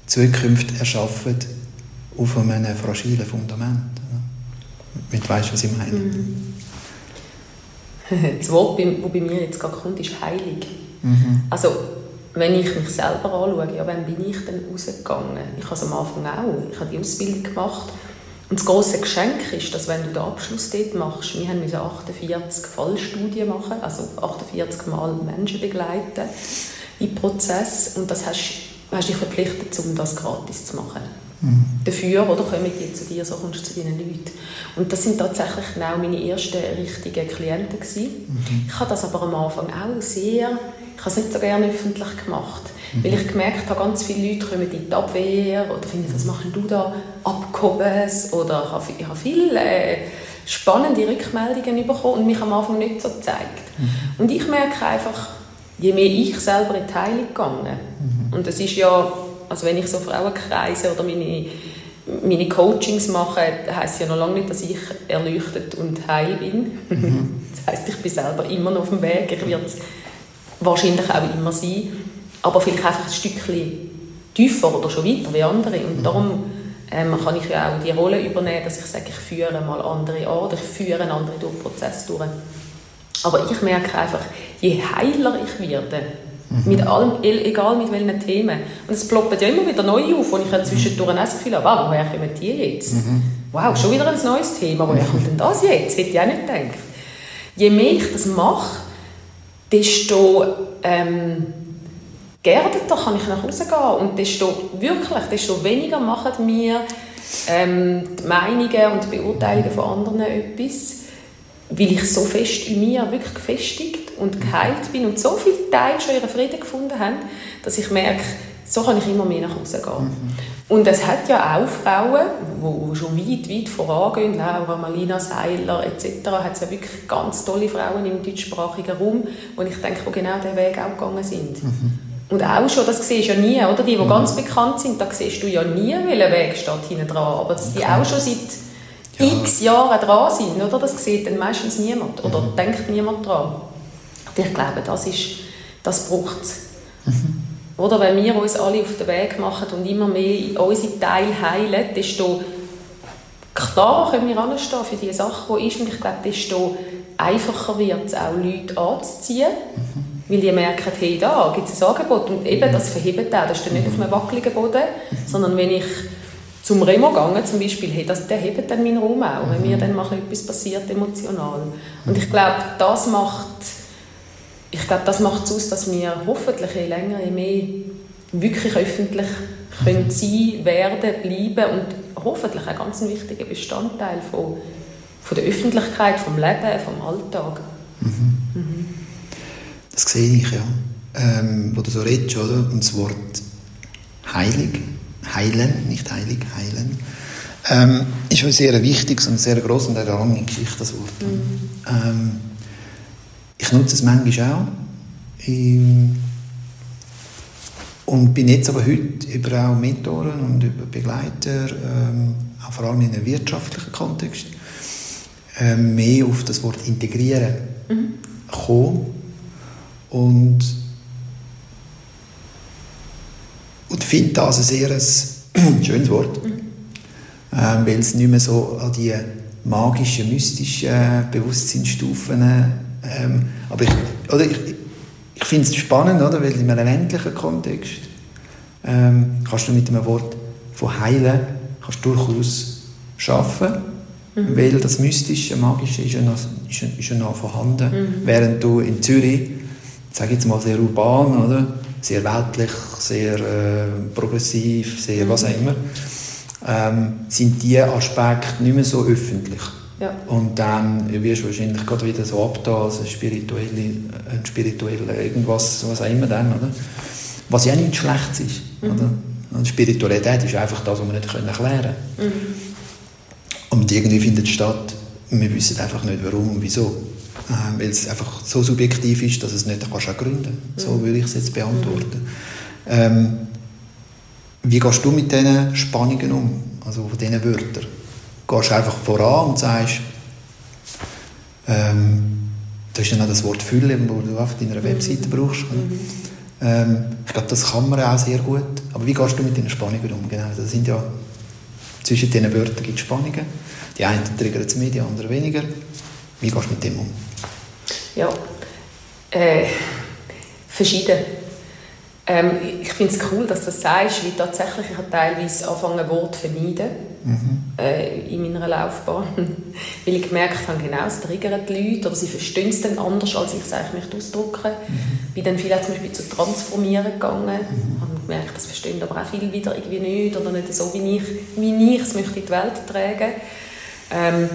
Zukunft erschaffen auf einem fragilen Fundament. Oder? du weißt, was ich meine. Mhm. Das Wort, das bei mir jetzt gerade kommt, ist heilig. Mhm. Also, wenn ich mich selber anschaue, ja, wann bin ich denn rausgegangen? Ich habe es am Anfang auch. Ich habe die Ausbildung gemacht. Und das große Geschenk ist, dass wenn du den Abschluss dort machst, wir haben 48 Fallstudien machen, also 48 Mal Menschen begleiten im Prozess. Und das hast hast dich verpflichtet, um das gratis zu machen. Mhm. Dafür oder, kommen die zu dir, so kommst du zu deinen Leuten. Und das sind tatsächlich genau meine ersten richtigen Klienten gewesen. Mhm. Ich habe das aber am Anfang auch sehr, ich habe es nicht so gerne öffentlich gemacht, mhm. weil ich gemerkt habe, ganz viele Leute kommen in die Abwehr oder finden, was machst du da, abgehobes oder ich habe, ich habe viele äh, spannende Rückmeldungen bekommen und mich am Anfang nicht so gezeigt. Mhm. Und ich merke einfach, je mehr ich selber in die Heilung gegangen, mhm. und das ist ja also wenn ich so Frauenkreise oder meine, meine Coachings mache, heisst ja noch lange nicht, dass ich erleuchtet und heil bin. Mhm. Das heisst, ich bin selber immer noch auf dem Weg. Ich werde es wahrscheinlich auch immer sein, aber vielleicht einfach ein Stückchen tiefer oder schon weiter wie andere. Und mhm. darum ähm, kann ich ja auch die Rolle übernehmen, dass ich sage, ich führe mal andere an oder ich führe andere durch den Prozess durch. Aber ich merke einfach, je heiler ich werde, Mhm. Mit allem, egal mit welchen Themen. Und es ploppen ja immer wieder neu auf, und ich habe zwischendurch auch das Gefühl habe, wow, woher kommen die jetzt? Mhm. Wow, schon wieder ein neues Thema, woher kommt denn das jetzt? Hätte ich auch nicht gedacht. Je mehr ich das mache, desto ähm, geerdeter kann ich nach Hause gehen und desto, wirklich, desto weniger machen mir ähm, die Meinungen und die Beurteilungen von anderen etwas, weil ich so fest in mir wirklich gefestigt und geheilt bin und so viele Teile schon ihren Frieden gefunden haben, dass ich merke, so kann ich immer mehr nach Hause gehen. Mhm. Und es hat ja auch Frauen, die schon weit, weit vorangehen, Laura, Malina Seiler etc., hat es ja wirklich ganz tolle Frauen im deutschsprachigen Raum, wo ich denke, die genau diesen Weg auch gegangen sind. Mhm. Und auch schon, das siehst du ja nie, oder? Die, die mhm. ganz bekannt sind, da siehst du ja nie, welcher Weg steht hinten dran. Aber dass die okay. auch schon seit ja. x Jahren dran sind, oder? Das sieht dann meistens niemand oder mhm. denkt niemand dran. Und ich glaube, das, ist, das braucht es. Mhm. Oder wenn wir uns alle auf den Weg machen und immer mehr unsere Teile heilen, desto klarer können wir anstehen für die Sache, die ist. Und ich glaube, desto einfacher wird es auch, Leute anzuziehen. Mhm. Weil die merken, hey, da gibt es ein Angebot. Und eben, das verhebt auch. Das ist dann nicht auf einem wackeligen Boden, mhm. sondern wenn ich zum Remo gegangen zum Beispiel, hey, das, der hebt dann meinen Raum auch, wenn mir dann mal etwas passiert emotional. Und ich glaube, das macht ich glaube, das macht es aus, dass wir hoffentlich je länger, je mehr wirklich öffentlich können sein, werden, bleiben und hoffentlich ein ganz wichtiger Bestandteil von, von der Öffentlichkeit, vom Leben, vom Alltag. Mhm. Mhm. Das sehe ich, ja. Ähm, wo du so redest, oder? Und das Wort heilig, heilen, nicht heilig, heilen, ähm, ist ein sehr wichtiges und sehr groß und eine lange Geschichte, das Wort. Mhm. Ähm, ich nutze es manchmal auch. Ähm, und bin jetzt aber heute über auch Mentoren und über Begleiter, ähm, auch vor allem in einem wirtschaftlichen Kontext, ähm, mehr auf das Wort integrieren mhm. gekommen. Und, und finde das ein sehr ein schönes Wort, mhm. ähm, weil es nicht mehr so an die magischen, mystischen Bewusstseinsstufen ähm, aber ich, oder ich, ich finde es spannend, oder? weil in einem ländlichen Kontext ähm, kannst du mit dem Wort von heilen kannst durchaus schaffen, mhm. weil das Mystische, Magische ist ja noch, ist, ist ja noch vorhanden. Mhm. Während du in Zürich, sage jetzt mal sehr urban, oder? sehr weltlich, sehr äh, progressiv, sehr mhm. was auch immer, ähm, sind diese Aspekte nicht mehr so öffentlich. Ja. Und dann wirst du wahrscheinlich gerade wieder so abda als ein spirituelle, ein spirituelle irgendwas, was auch immer dann, oder? Was ja nicht schlecht ist, mhm. oder? Und Spiritualität ist einfach das, was wir nicht erklären können. Mhm. Und irgendwie findet es statt, wir wissen einfach nicht warum und wieso. Äh, weil es einfach so subjektiv ist, dass es nicht kannst auch gründen kannst. So mhm. würde ich es jetzt beantworten. Mhm. Ähm, wie gehst du mit diesen Spannungen um, also von diesen Wörtern? Gehst einfach voran und sagst, ähm, da ist ja noch das Wort Fülle, das du auf deiner Webseite brauchst. Mhm. Ähm, ich glaube, das kann man auch sehr gut. Aber wie gehst du mit den Spannungen um? Genau, das sind ja, zwischen diesen Wörtern gibt es Spannungen. Die einen triggern es mehr, die anderen weniger. Wie gehst du mit dem um? Ja, äh, verschieden. Ähm, ich finde es cool, dass du das sagst, weil tatsächlich ich habe teilweise angefangen, ein Wort zu vermeiden mhm. äh, in meiner Laufbahn. weil ich gemerkt habe, genau, es triggert die Leute oder sie verstehen es dann anders, als ich es eigentlich möchte ausdrücken. Mhm. Bin dann vielleicht zum Beispiel zu transformieren gegangen, mhm. habe ich merke, das verstehen aber auch viele wieder irgendwie nicht oder nicht so, wie ich, wie ich es möchte in die Welt tragen. Ähm,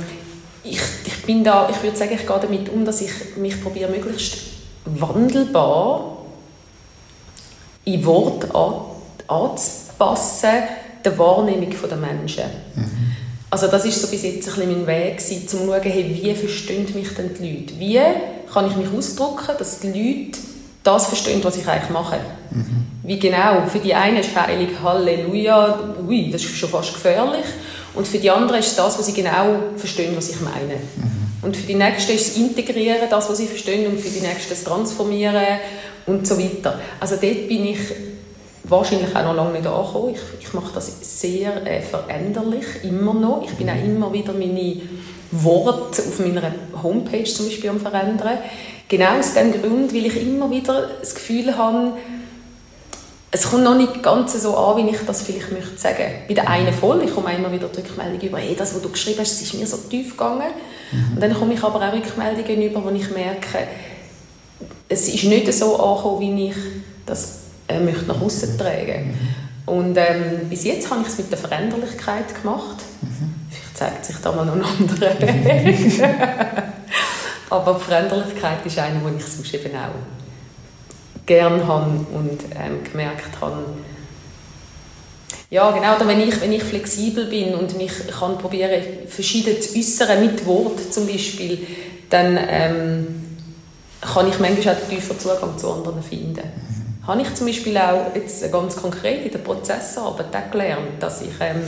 ich, ich bin da, ich würde sagen, ich gehe damit um, dass ich mich probiere, möglichst wandelbar in Wort an, anzupassen der Wahrnehmung der Menschen. Mhm. Also das ist so bis jetzt ein bisschen mein Weg gewesen, um zu schauen, hey, wie verstehen mich denn die Leute? Wie kann ich mich ausdrücken, dass die Leute das verstehen, was ich eigentlich mache? Mhm. Wie genau? Für die einen ist heilig Halleluja, ui, das ist schon fast gefährlich. Und für die anderen ist das, was sie genau verstehen, was ich meine. Mhm. Und für die Nächsten ist es Integrieren, das, was sie verstehen, und für die Nächsten das Transformieren und so weiter. Also dort bin ich wahrscheinlich auch noch lange nicht angekommen. Ich, ich mache das sehr äh, veränderlich, immer noch. Ich bin auch immer wieder meine Worte auf meiner Homepage zum Beispiel am verändern. Genau aus dem Grund, weil ich immer wieder das Gefühl habe, es kommt noch nicht ganz so an, wie ich das vielleicht möchte sagen. Bei der einen voll, ich komme immer wieder die Rückmeldung über, hey, das, was du geschrieben hast, ist mir so tief gegangen. Mhm. Und dann komme ich aber auch Rückmeldungen über, wo ich merke, es ist nicht so angekommen, wie ich das äh, möchte nach außen tragen. Mhm. Und ähm, bis jetzt habe ich es mit der Veränderlichkeit gemacht. Mhm. Vielleicht zeigt sich da mal noch ein anderer Weg. Aber die Veränderlichkeit ist eine, die ich sonst eben auch gerne habe und ähm, gemerkt habe, ja, genau. Oder wenn ich, wenn ich flexibel bin und mich kann probieren, verschieden zu äußern, mit Wort zum Beispiel, dann ähm, kann ich manchmal auch den tiefen Zugang zu anderen finden. Mhm. Habe ich zum Beispiel auch jetzt ganz konkret in der Prozessarbeit gelernt, dass ich, ähm,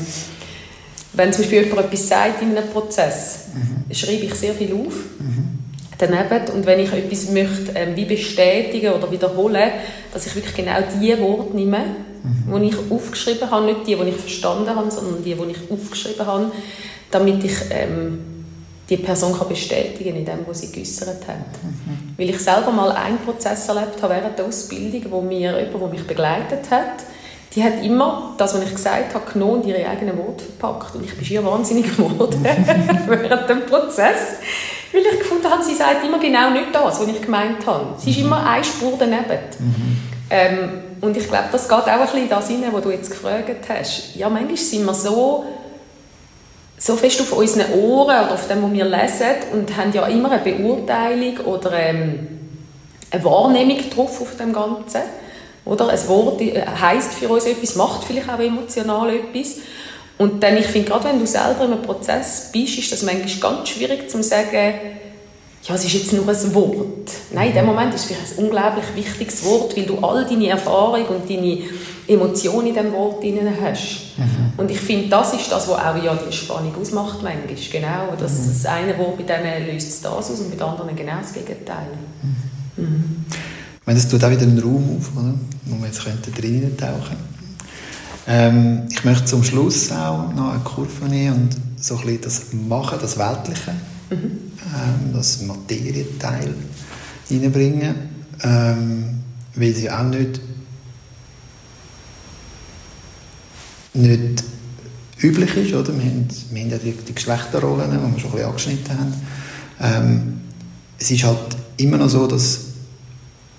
wenn zum Beispiel jemand etwas sagt in einem Prozess, mhm. schreibe ich sehr viel auf. Mhm daneben. Und wenn ich etwas möchte, ähm, wie bestätigen oder wiederholen, dass ich wirklich genau die Worte nehme, mhm. die ich aufgeschrieben habe, nicht die, die ich verstanden habe, sondern die, die ich aufgeschrieben habe, damit ich ähm, die Person kann bestätigen in dem, was sie geäußert hat. Mhm. Weil ich selber mal einen Prozess erlebt habe während der Ausbildung, wo mir jemand, der mich begleitet hat, die hat immer das, was ich gesagt habe, genommen und ihre eigenen Worte verpackt. Und ich bin schier wahnsinnig geworden während dem Prozess. Weil ich gefunden habe, sie sagt immer genau nicht das, was ich gemeint habe. Sie ist mhm. immer eine Spur daneben. Mhm. Ähm, und ich glaube, das geht auch ein bisschen in das hinein, was du jetzt gefragt hast. Ja, manchmal sind wir so, so fest auf unseren Ohren oder auf dem, was wir lesen und haben ja immer eine Beurteilung oder ähm, eine Wahrnehmung drauf auf dem Ganzen. Oder? Ein Wort äh, heisst für uns etwas, macht vielleicht auch emotional etwas. Und dann, ich finde, gerade wenn du selber in einem Prozess bist, ist das manchmal ganz schwierig zu sagen, ja, es ist jetzt nur ein Wort. Nein, in dem Moment ist es vielleicht ein unglaublich wichtiges Wort, weil du all deine Erfahrung und deine Emotionen in diesem Wort drin hast. Mhm. Und ich finde, das ist das, was auch ja die Spannung ausmacht manchmal. Genau, dass mhm. das eine Wort bei denen löst das aus und bei den anderen genau das Gegenteil. Mhm. Mhm. Ich meine, das tut auch wieder einen Raum auf, oder? wo wir jetzt drinnen tauchen ähm, ich möchte zum Schluss auch noch eine Kurve nehmen und so ein bisschen das Machen, das Weltliche, mhm. ähm, das Materienteil reinbringen, ähm, weil sie auch nicht, nicht üblich ist. Oder? Wir, haben, wir haben ja die, die Geschlechterrollen, die wir schon ein bisschen angeschnitten haben. Ähm, es ist halt immer noch so, dass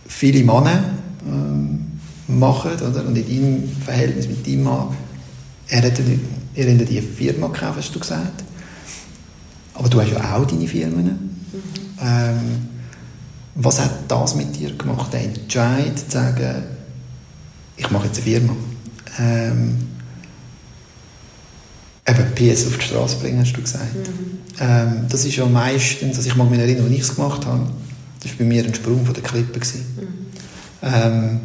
viele Männer ähm, machen, oder? Und in deinem Verhältnis mit deinem Mann, er hat ihr hat die Firma gekauft, hast du gesagt. Aber du hast ja auch deine Firmen. Mhm. Ähm, was hat das mit dir gemacht, der Entscheid zu sagen, ich mache jetzt eine Firma? Ähm, eben PS auf die Straße bringen, hast du gesagt. Mhm. Ähm, das ist ja meistens, also ich mag mich erinnern, als ich es gemacht habe, das war bei mir ein Sprung von der Klippe. Mhm. Ähm,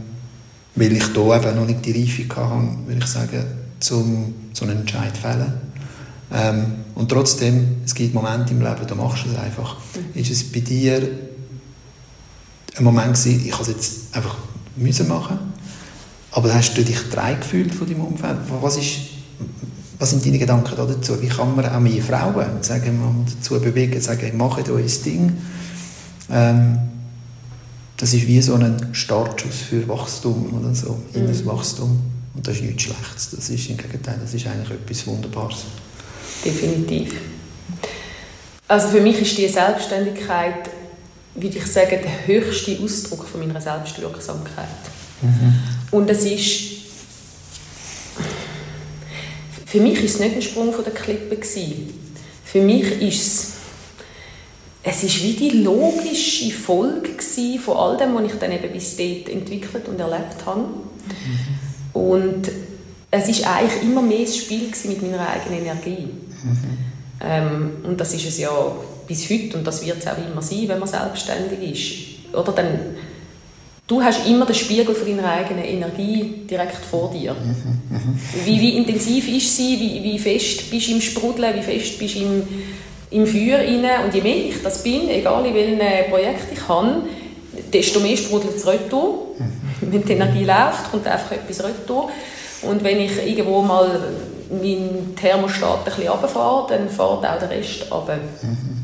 weil ich hier eben noch nicht die Reife hatte, würde ich sagen, um so einen Entscheid zu fällen. Ähm, und trotzdem, es gibt Momente im Leben, da machst du es einfach. Mhm. Ist es bei dir ein Moment gewesen, ich habe es jetzt einfach müssen machen, aber hast du dich drei gefühlt von deinem Umfeld? Was, ist, was sind deine Gedanken dazu? Wie kann man auch mehr Frauen sagen, man dazu bewegen, sagen, macht euer Ding? Ähm, das ist wie so ein Startschuss für Wachstum oder so, mhm. inneres Wachstum. Und das ist nichts Schlechtes. Das ist im Gegenteil, das ist eigentlich etwas Wunderbares. Definitiv. Also für mich ist die Selbstständigkeit, würde ich sagen, der höchste Ausdruck von meiner Selbstwirksamkeit. Mhm. Und es ist für mich war es nicht ein Sprung von der Klippe. Gewesen. Für mich ist es, es ist wie die logische Folge von all dem, was ich dann eben bis dort entwickelt und erlebt habe. Mhm. Und es ist eigentlich immer mehr das Spiel mit meiner eigenen Energie. Mhm. Ähm, und das ist es ja bis heute und das wird es auch immer sein, wenn man selbstständig ist. Oder dann, du hast immer den Spiegel von deiner eigenen Energie direkt vor dir. Mhm. Mhm. Wie, wie intensiv ist sie, wie, wie fest bist du im Sprudeln, wie fest bist du im, im Feuer rein. Und je mehr ich das bin, egal in welchem Projekt ich habe, desto mehr sprudelt es retour. Mhm. Wenn die Energie läuft, kommt einfach etwas retour. Und wenn ich irgendwo mal meinen Thermostat ein bisschen runterfahre, dann fährt auch der Rest runter. Mhm.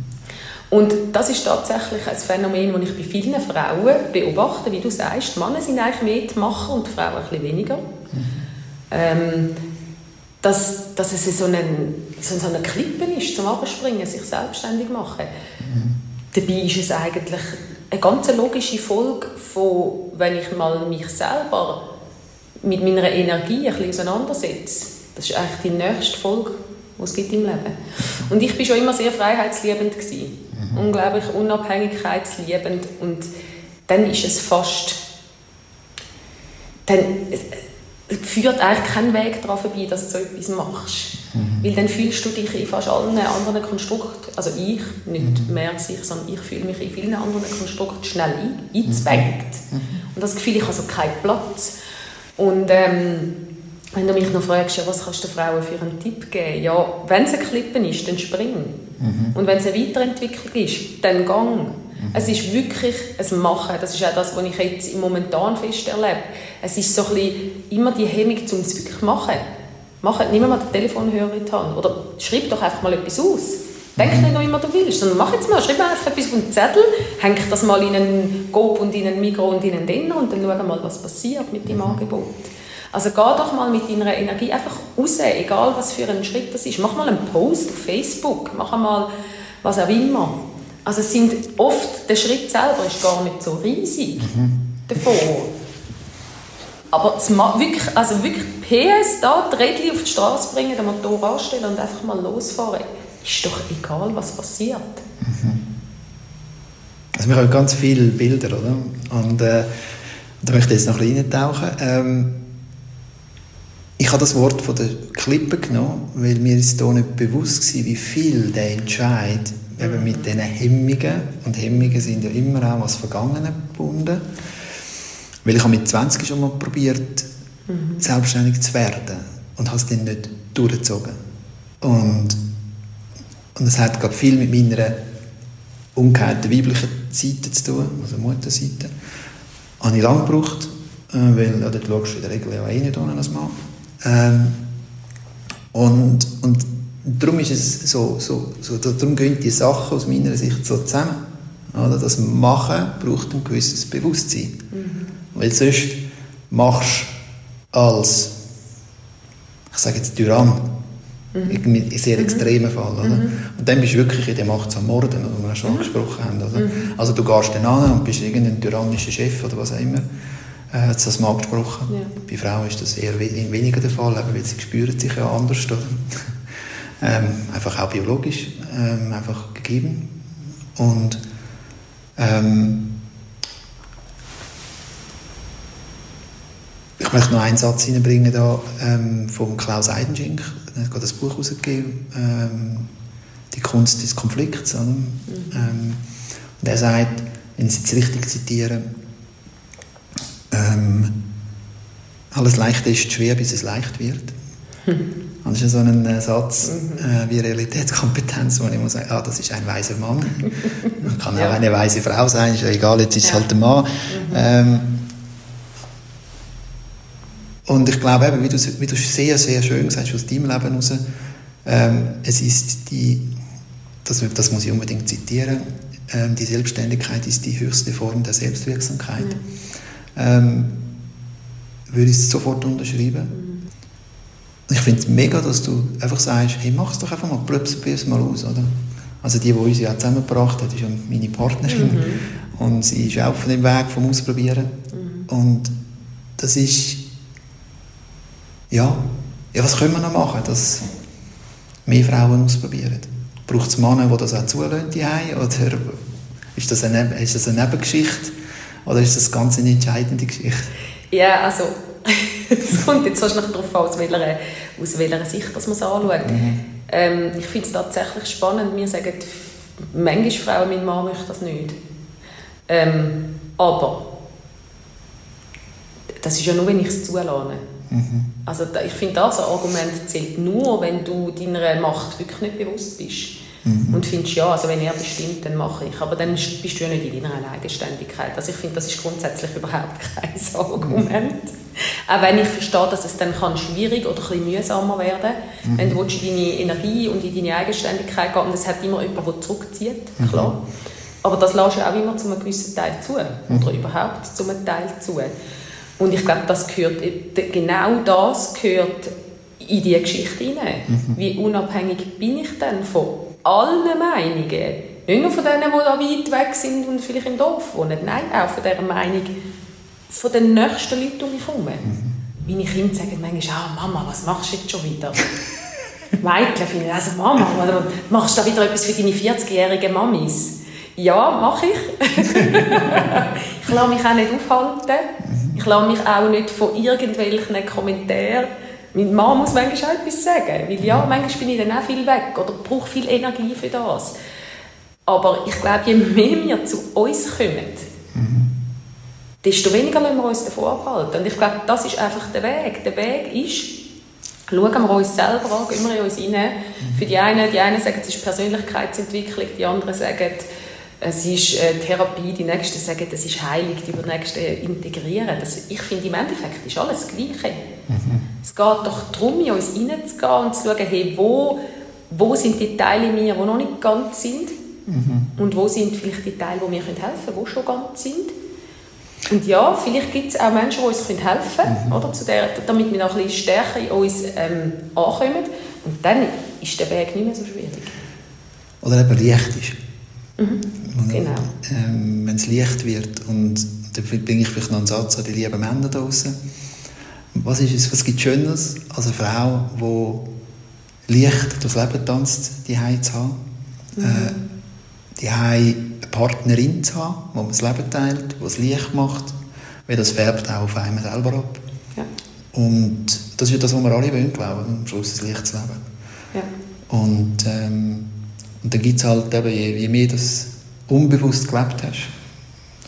Und das ist tatsächlich ein Phänomen, das ich bei vielen Frauen beobachte. Wie du sagst, die Männer sind eigentlich mehr die Macher und die Frauen ein weniger. Ähm, dass, dass es so, einen, so eine Klippe ist zum Abspringen, sich selbstständig machen. Dabei ist es eigentlich eine ganz logische Folge von, wenn ich mal mich selber mit meiner Energie ein bisschen auseinandersetze. Das ist eigentlich die nächste Folge, die es gibt im Leben. Und ich war schon immer sehr freiheitsliebend. Gewesen. Mhm. Unglaublich unabhängigkeitsliebend. Und dann ist es fast... Dann führt eigentlich kein Weg daran vorbei, dass du so etwas machst. Mhm. Weil dann fühlst du dich in fast allen anderen Konstrukten, also ich, nicht mhm. mehr als ich, sondern ich fühle mich in vielen anderen Konstrukten schnell ein, eingezwängt. Mhm. Und das Gefühl, ich habe so keinen Platz. Und ähm, wenn du mich noch fragst, was kannst du Frauen für einen Tipp geben? Ja, wenn es ein Klippen ist, dann spring. Mhm. Und wenn es eine Weiterentwicklung ist, dann gang. Mhm. Es ist wirklich ein Machen. Das ist auch das, was ich jetzt im momentan fest erlebe. Es ist so ein bisschen immer die Hemmung, um es wirklich zu machen. Mach, nimm mal den Telefonhörer in die Hand. Oder schreib doch einfach mal etwas aus. Denk mhm. nicht noch immer, du willst, sondern mach jetzt mal, schreib mal einfach etwas auf den Zettel, häng das mal in einen Coop und in einen Mikro und in einen Dinner und dann schau mal, was passiert mit deinem mhm. Angebot. Also geh doch mal mit deiner Energie einfach raus, egal was für ein Schritt das ist. Mach mal einen Post auf Facebook, mach mal was auch immer. Also es sind oft, der Schritt selber ist gar nicht so riesig mhm. davor. Aber es wirklich, also wirklich PS da, die Rädchen auf die Straße bringen, den Motor anstellen und einfach mal losfahren ist doch egal, was passiert. Mhm. Also wir haben ganz viele Bilder, oder? Und äh, da möchte ich jetzt noch ein reintauchen. Ähm, ich habe das Wort von der Klippe genommen, weil mir ist hier nicht bewusst war, wie viel der Entscheid eben mit diesen Hemmungen, und Hemmungen sind ja immer auch was Vergangenen gebunden, weil ich habe mit 20 schon mal probiert, mhm. selbstständig zu werden und habe es dann nicht durchgezogen. Und und das hat gerade viel mit meiner umgekehrten weiblichen Seite zu tun, also Mutterseite. Habe ich lange gebraucht, äh, weil ja, dort schaust du in der Regel ja eh nicht ohne als Mann. Ähm, und, und darum ist es so, so, so, darum gehen die Sachen aus meiner Sicht so zusammen. Oder? Das Machen braucht ein gewisses Bewusstsein. Mhm. Weil sonst machst du als, ich sage jetzt Tyrann, Mhm. In sehr mhm. extremen Fall. Oder? Mhm. Und dann bist du wirklich in dem Macht am Morden, was wir schon mhm. angesprochen haben. Oder? Mhm. Also du gehst dann an und bist irgendein tyrannischer Chef oder was auch immer. Äh, hat das mal angesprochen. Ja. Bei Frauen ist das eher weniger der Fall, weil sie spüren sich ja anders. Oder? ähm, einfach auch biologisch ähm, einfach gegeben. Und ähm, ich möchte noch einen Satz hineinbringen da, ähm, von Klaus Eidenschink. Er hat gerade das Buch herausgegeben, ähm, «Die Kunst des Konflikts». Mhm. Ähm, und er sagt, wenn ich es jetzt richtig zitiere, ähm, alles Leichte ist schwer, bis es leicht wird. Das ist so ein äh, Satz mhm. äh, wie Realitätskompetenz, wo ich muss sagen, ah, das ist ein weiser Mann. Kann ja. auch eine weise Frau sein, ist ja egal, jetzt ist es ja. halt ein Mann. Mhm. Ähm, und ich glaube eben, wie du, wie du sehr, sehr schön gesagt hast, aus deinem Leben heraus, ähm, es ist die, das, das muss ich unbedingt zitieren, ähm, die Selbstständigkeit ist die höchste Form der Selbstwirksamkeit. Mhm. Ähm, würde ich sofort unterschreiben. Mhm. Ich finde es mega, dass du einfach sagst, hey, mach es doch einfach mal, probier es mal aus, oder? Also die, die uns ja zusammengebracht hat, ist ja meine Partnerin mhm. und sie ist auch auf dem Weg vom Ausprobieren. Mhm. Und das ist ja, ja, was können wir noch machen, dass mehr Frauen ausprobieren? Braucht es Männer, die das auch zulassen, oder ist das, eine, ist das eine Nebengeschichte? Oder ist das ganz eine entscheidende Geschichte? Ja, also es kommt jetzt wahrscheinlich darauf an, aus welcher, aus welcher Sicht dass man es anschaut. Mhm. Ähm, ich finde es tatsächlich spannend. Wir sagen, manchmal Frauen, mein Mann möchte das nicht. Ähm, aber das ist ja nur, wenn ich es zulasse. Mhm. Also ich finde, das Argument zählt nur, wenn du deiner Macht wirklich nicht bewusst bist. Mhm. Und findest, ja, also wenn er bestimmt, dann mache ich. Aber dann bist du ja nicht in deiner Eigenständigkeit. Also ich finde, das ist grundsätzlich überhaupt kein Argument. Mhm. Auch wenn ich verstehe, dass es dann kann schwierig oder ein mühsamer werden mhm. wenn du in deine Energie und in deine Eigenständigkeit gehen und es hat immer jemanden, der zurückzieht, mhm. klar. Aber das lässt du auch immer zu einem gewissen Teil zu. Mhm. Oder überhaupt zu einem Teil zu. Und ich glaube, das gehört, genau das gehört in diese Geschichte hinein. Mhm. Wie unabhängig bin ich denn von allen Meinungen? Nicht nur von denen, die da weit weg sind und vielleicht im Dorf wohnen. Nein, auch von dieser Meinung von den nächsten Leuten um mich herum. Mhm. Meine Kinder sagen manchmal, ah, Mama, was machst du jetzt schon wieder? Mädchen finden, also Mama, machst du da wieder etwas für deine 40-jährigen Mamis? Ja, mache ich. ich lasse mich auch nicht aufhalten. Ich lasse mich auch nicht von irgendwelchen Kommentaren meine Mama muss manchmal auch etwas sagen, weil ja, manchmal bin ich dann auch viel weg oder brauche viel Energie für das. Aber ich glaube, je mehr wir zu uns kommen, mhm. desto weniger lassen wir uns davon abhalten. Und ich glaube, das ist einfach der Weg. Der Weg ist, schauen wir uns selber an, gehen wir in uns rein. Mhm. Für die einen, die einen sagen, es ist Persönlichkeitsentwicklung, die anderen sagen, es ist äh, Therapie, die Nächsten sagen, das ist heilig, die Nächsten integrieren. Das, ich finde, im Endeffekt ist alles das Gleiche. Mhm. Es geht doch darum, in uns hineinzugehen und zu schauen, hey, wo, wo sind die Teile in mir, die noch nicht ganz sind mhm. und wo sind vielleicht die Teile, die mir helfen können, die schon ganz sind. Und ja, vielleicht gibt es auch Menschen, die uns helfen können, mhm. oder, zu der, damit wir noch ein bisschen stärker in uns ähm, ankommen. Und dann ist der Weg nicht mehr so schwierig. Oder eben leicht ist. Mhm. Genau. Ähm, Wenn es leicht wird und da bringe ich vielleicht noch einen Satz an die lieben Männer da draußen. Was, ist es, was gibt Schönes als eine Frau, die leicht das Leben tanzt, die zu haben? Mhm. Äh, die eine Partnerin zu haben, wo man das Leben teilt, die es leicht macht, weil das färbt auch auf einen selber ab. Ja. Und das ist ja das, was wir alle wollen, glaube ich, am Schluss ein leichtes Leben. Ja. Und ähm, und dann gibt es halt eben, je, je mehr du unbewusst gelebt hast,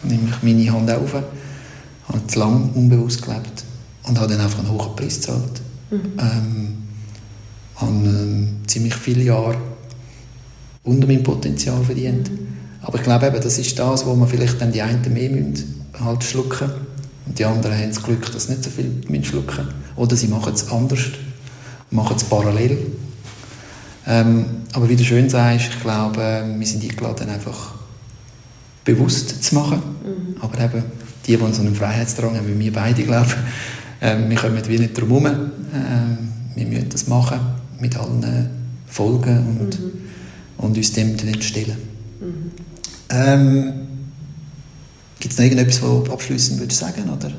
dann nehme ich meine Hand auf, habe zu lange unbewusst gelebt und habe dann einfach einen hohen Preis gezahlt. Mhm. Ähm, habe ähm, ziemlich viele Jahre unter meinem Potenzial verdient. Mhm. Aber ich glaube eben, das ist das, wo man vielleicht dann die einen mehr müssen, halt schlucken und die anderen haben das Glück, dass sie nicht so viel schlucken müssen. Oder sie machen es anders, machen es parallel ähm, aber wie du schön sagst, ich glaube, wir sind eingeladen, einfach bewusst zu machen. Mhm. Aber eben, die, die so einen Freiheitsdrang haben, wie wir beide, glaube ähm, wir kommen wie nicht drum herum. Ähm, wir müssen das machen, mit allen Folgen und, mhm. und uns dem dann stellen. Mhm. Ähm, Gibt es noch irgendetwas, was du abschließend würdest sagen oder?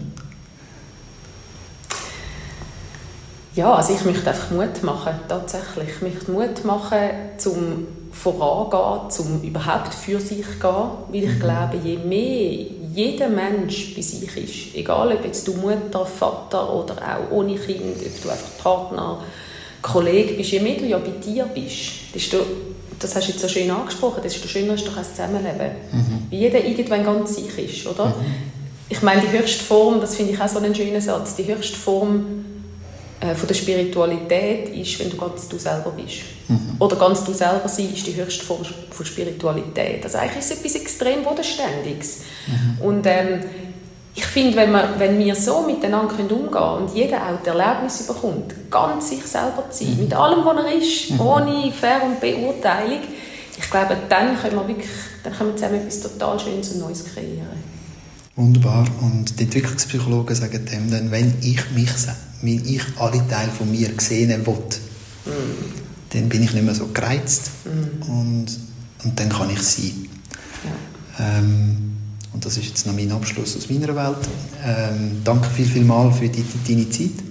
Ja, also ich möchte einfach Mut machen, tatsächlich. Ich möchte Mut machen, zum vorangehen, zum überhaupt für sich gehen, weil ich mhm. glaube, je mehr jeder Mensch bei sich ist, egal ob jetzt du Mutter, Vater oder auch ohne Kind, ob du einfach Partner, Kollege bist, je mehr du ja bei dir bist, desto, das hast du jetzt so schön angesprochen, desto schöner ist doch ein Zusammenleben. Mhm. Wie jeder irgendwann ganz sich ist, oder? Mhm. Ich meine, die höchste Form, das finde ich auch so einen schönen Satz, die höchste Form äh, von der Spiritualität ist, wenn du ganz du selber bist. Mhm. Oder ganz du selber sein ist die höchste Form von Spiritualität. Also eigentlich ist es etwas extrem Bodenständiges. Mhm. Und ähm, ich finde, wenn wir, wenn wir so miteinander umgehen können und jeder auch das Erlebnis bekommt, ganz sich selber zu sein, mhm. mit allem, was er ist, mhm. ohne Fair- und Beurteilung, ich glaube, dann können wir wirklich dann können wir zusammen etwas total Schönes und Neues kreieren. Wunderbar. Und die Entwicklungspsychologen sagen dem dann, wenn ich mich wenn ich alle Teile von mir sehen will, mm. dann bin ich nicht mehr so gereizt mm. und, und dann kann ich sein. Ja. Ähm, und das ist jetzt noch mein Abschluss aus meiner Welt. Ähm, danke viel, viel mal für die, deine Zeit.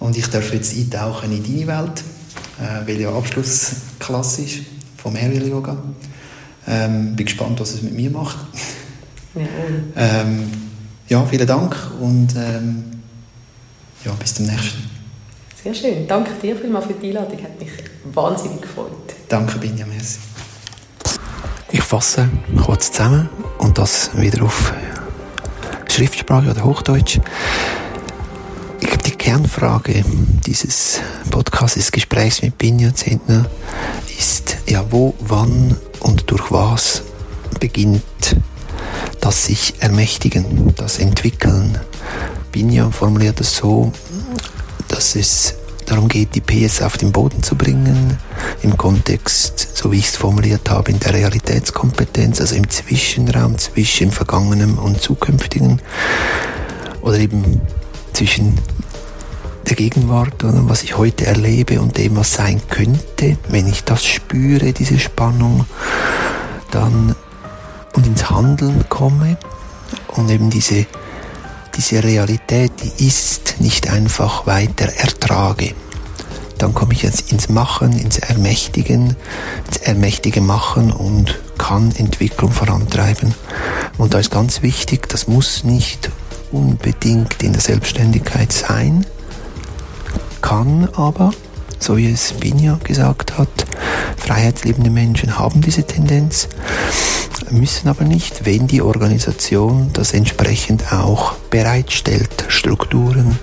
Und ich darf jetzt eintauchen in deine Welt, äh, weil ja Abschlussklasse ist vom Aerial Yoga. Ähm, bin gespannt, was es mit mir macht. Ähm, ja, vielen Dank und ähm, ja, bis zum nächsten. Sehr schön. Danke dir vielmals für die Einladung. Hat mich wahnsinnig gefreut. Danke, Binja, merci. Ich fasse kurz zusammen und das wieder auf Schriftsprache oder Hochdeutsch. Ich glaube, die Kernfrage dieses Podcasts, des Gesprächs mit Binja Zentner ist, ja, wo, wann und durch was beginnt das sich ermächtigen, das entwickeln. Binja formuliert es so, dass es darum geht, die PS auf den Boden zu bringen, im Kontext, so wie ich es formuliert habe, in der Realitätskompetenz, also im Zwischenraum zwischen Vergangenem und Zukünftigen oder eben zwischen der Gegenwart oder was ich heute erlebe und dem, was sein könnte. Wenn ich das spüre, diese Spannung, dann und ins Handeln komme und eben diese diese Realität, die ist, nicht einfach weiter ertrage. Dann komme ich jetzt ins Machen, ins Ermächtigen, ins Ermächtige machen und kann Entwicklung vorantreiben. Und da ist ganz wichtig, das muss nicht unbedingt in der Selbstständigkeit sein, kann aber, so wie es Binja gesagt hat, freiheitsliebende Menschen haben diese Tendenz, müssen aber nicht, wenn die Organisation das entsprechend auch bereitstellt. Strukturen,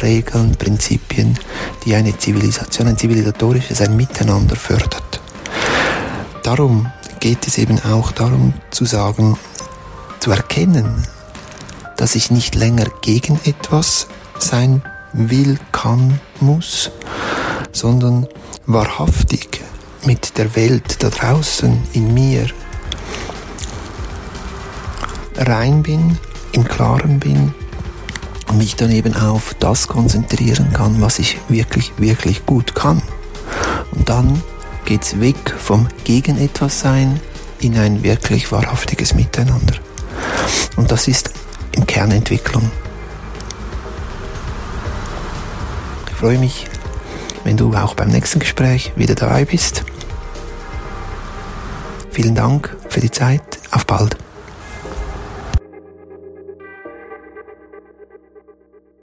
Regeln, Prinzipien, die eine Zivilisation, ein zivilisatorisches, ein Miteinander fördert. Darum geht es eben auch darum zu sagen, zu erkennen, dass ich nicht länger gegen etwas sein will, kann, muss, sondern wahrhaftig mit der Welt da draußen in mir rein bin, im Klaren bin und mich dann eben auf das konzentrieren kann, was ich wirklich, wirklich gut kann. Und dann geht's weg vom Gegen etwas sein in ein wirklich wahrhaftiges Miteinander. Und das ist im Kern Entwicklung. Ich freue mich, wenn du auch beim nächsten Gespräch wieder dabei bist. Vielen Dank für die Zeit. Auf bald.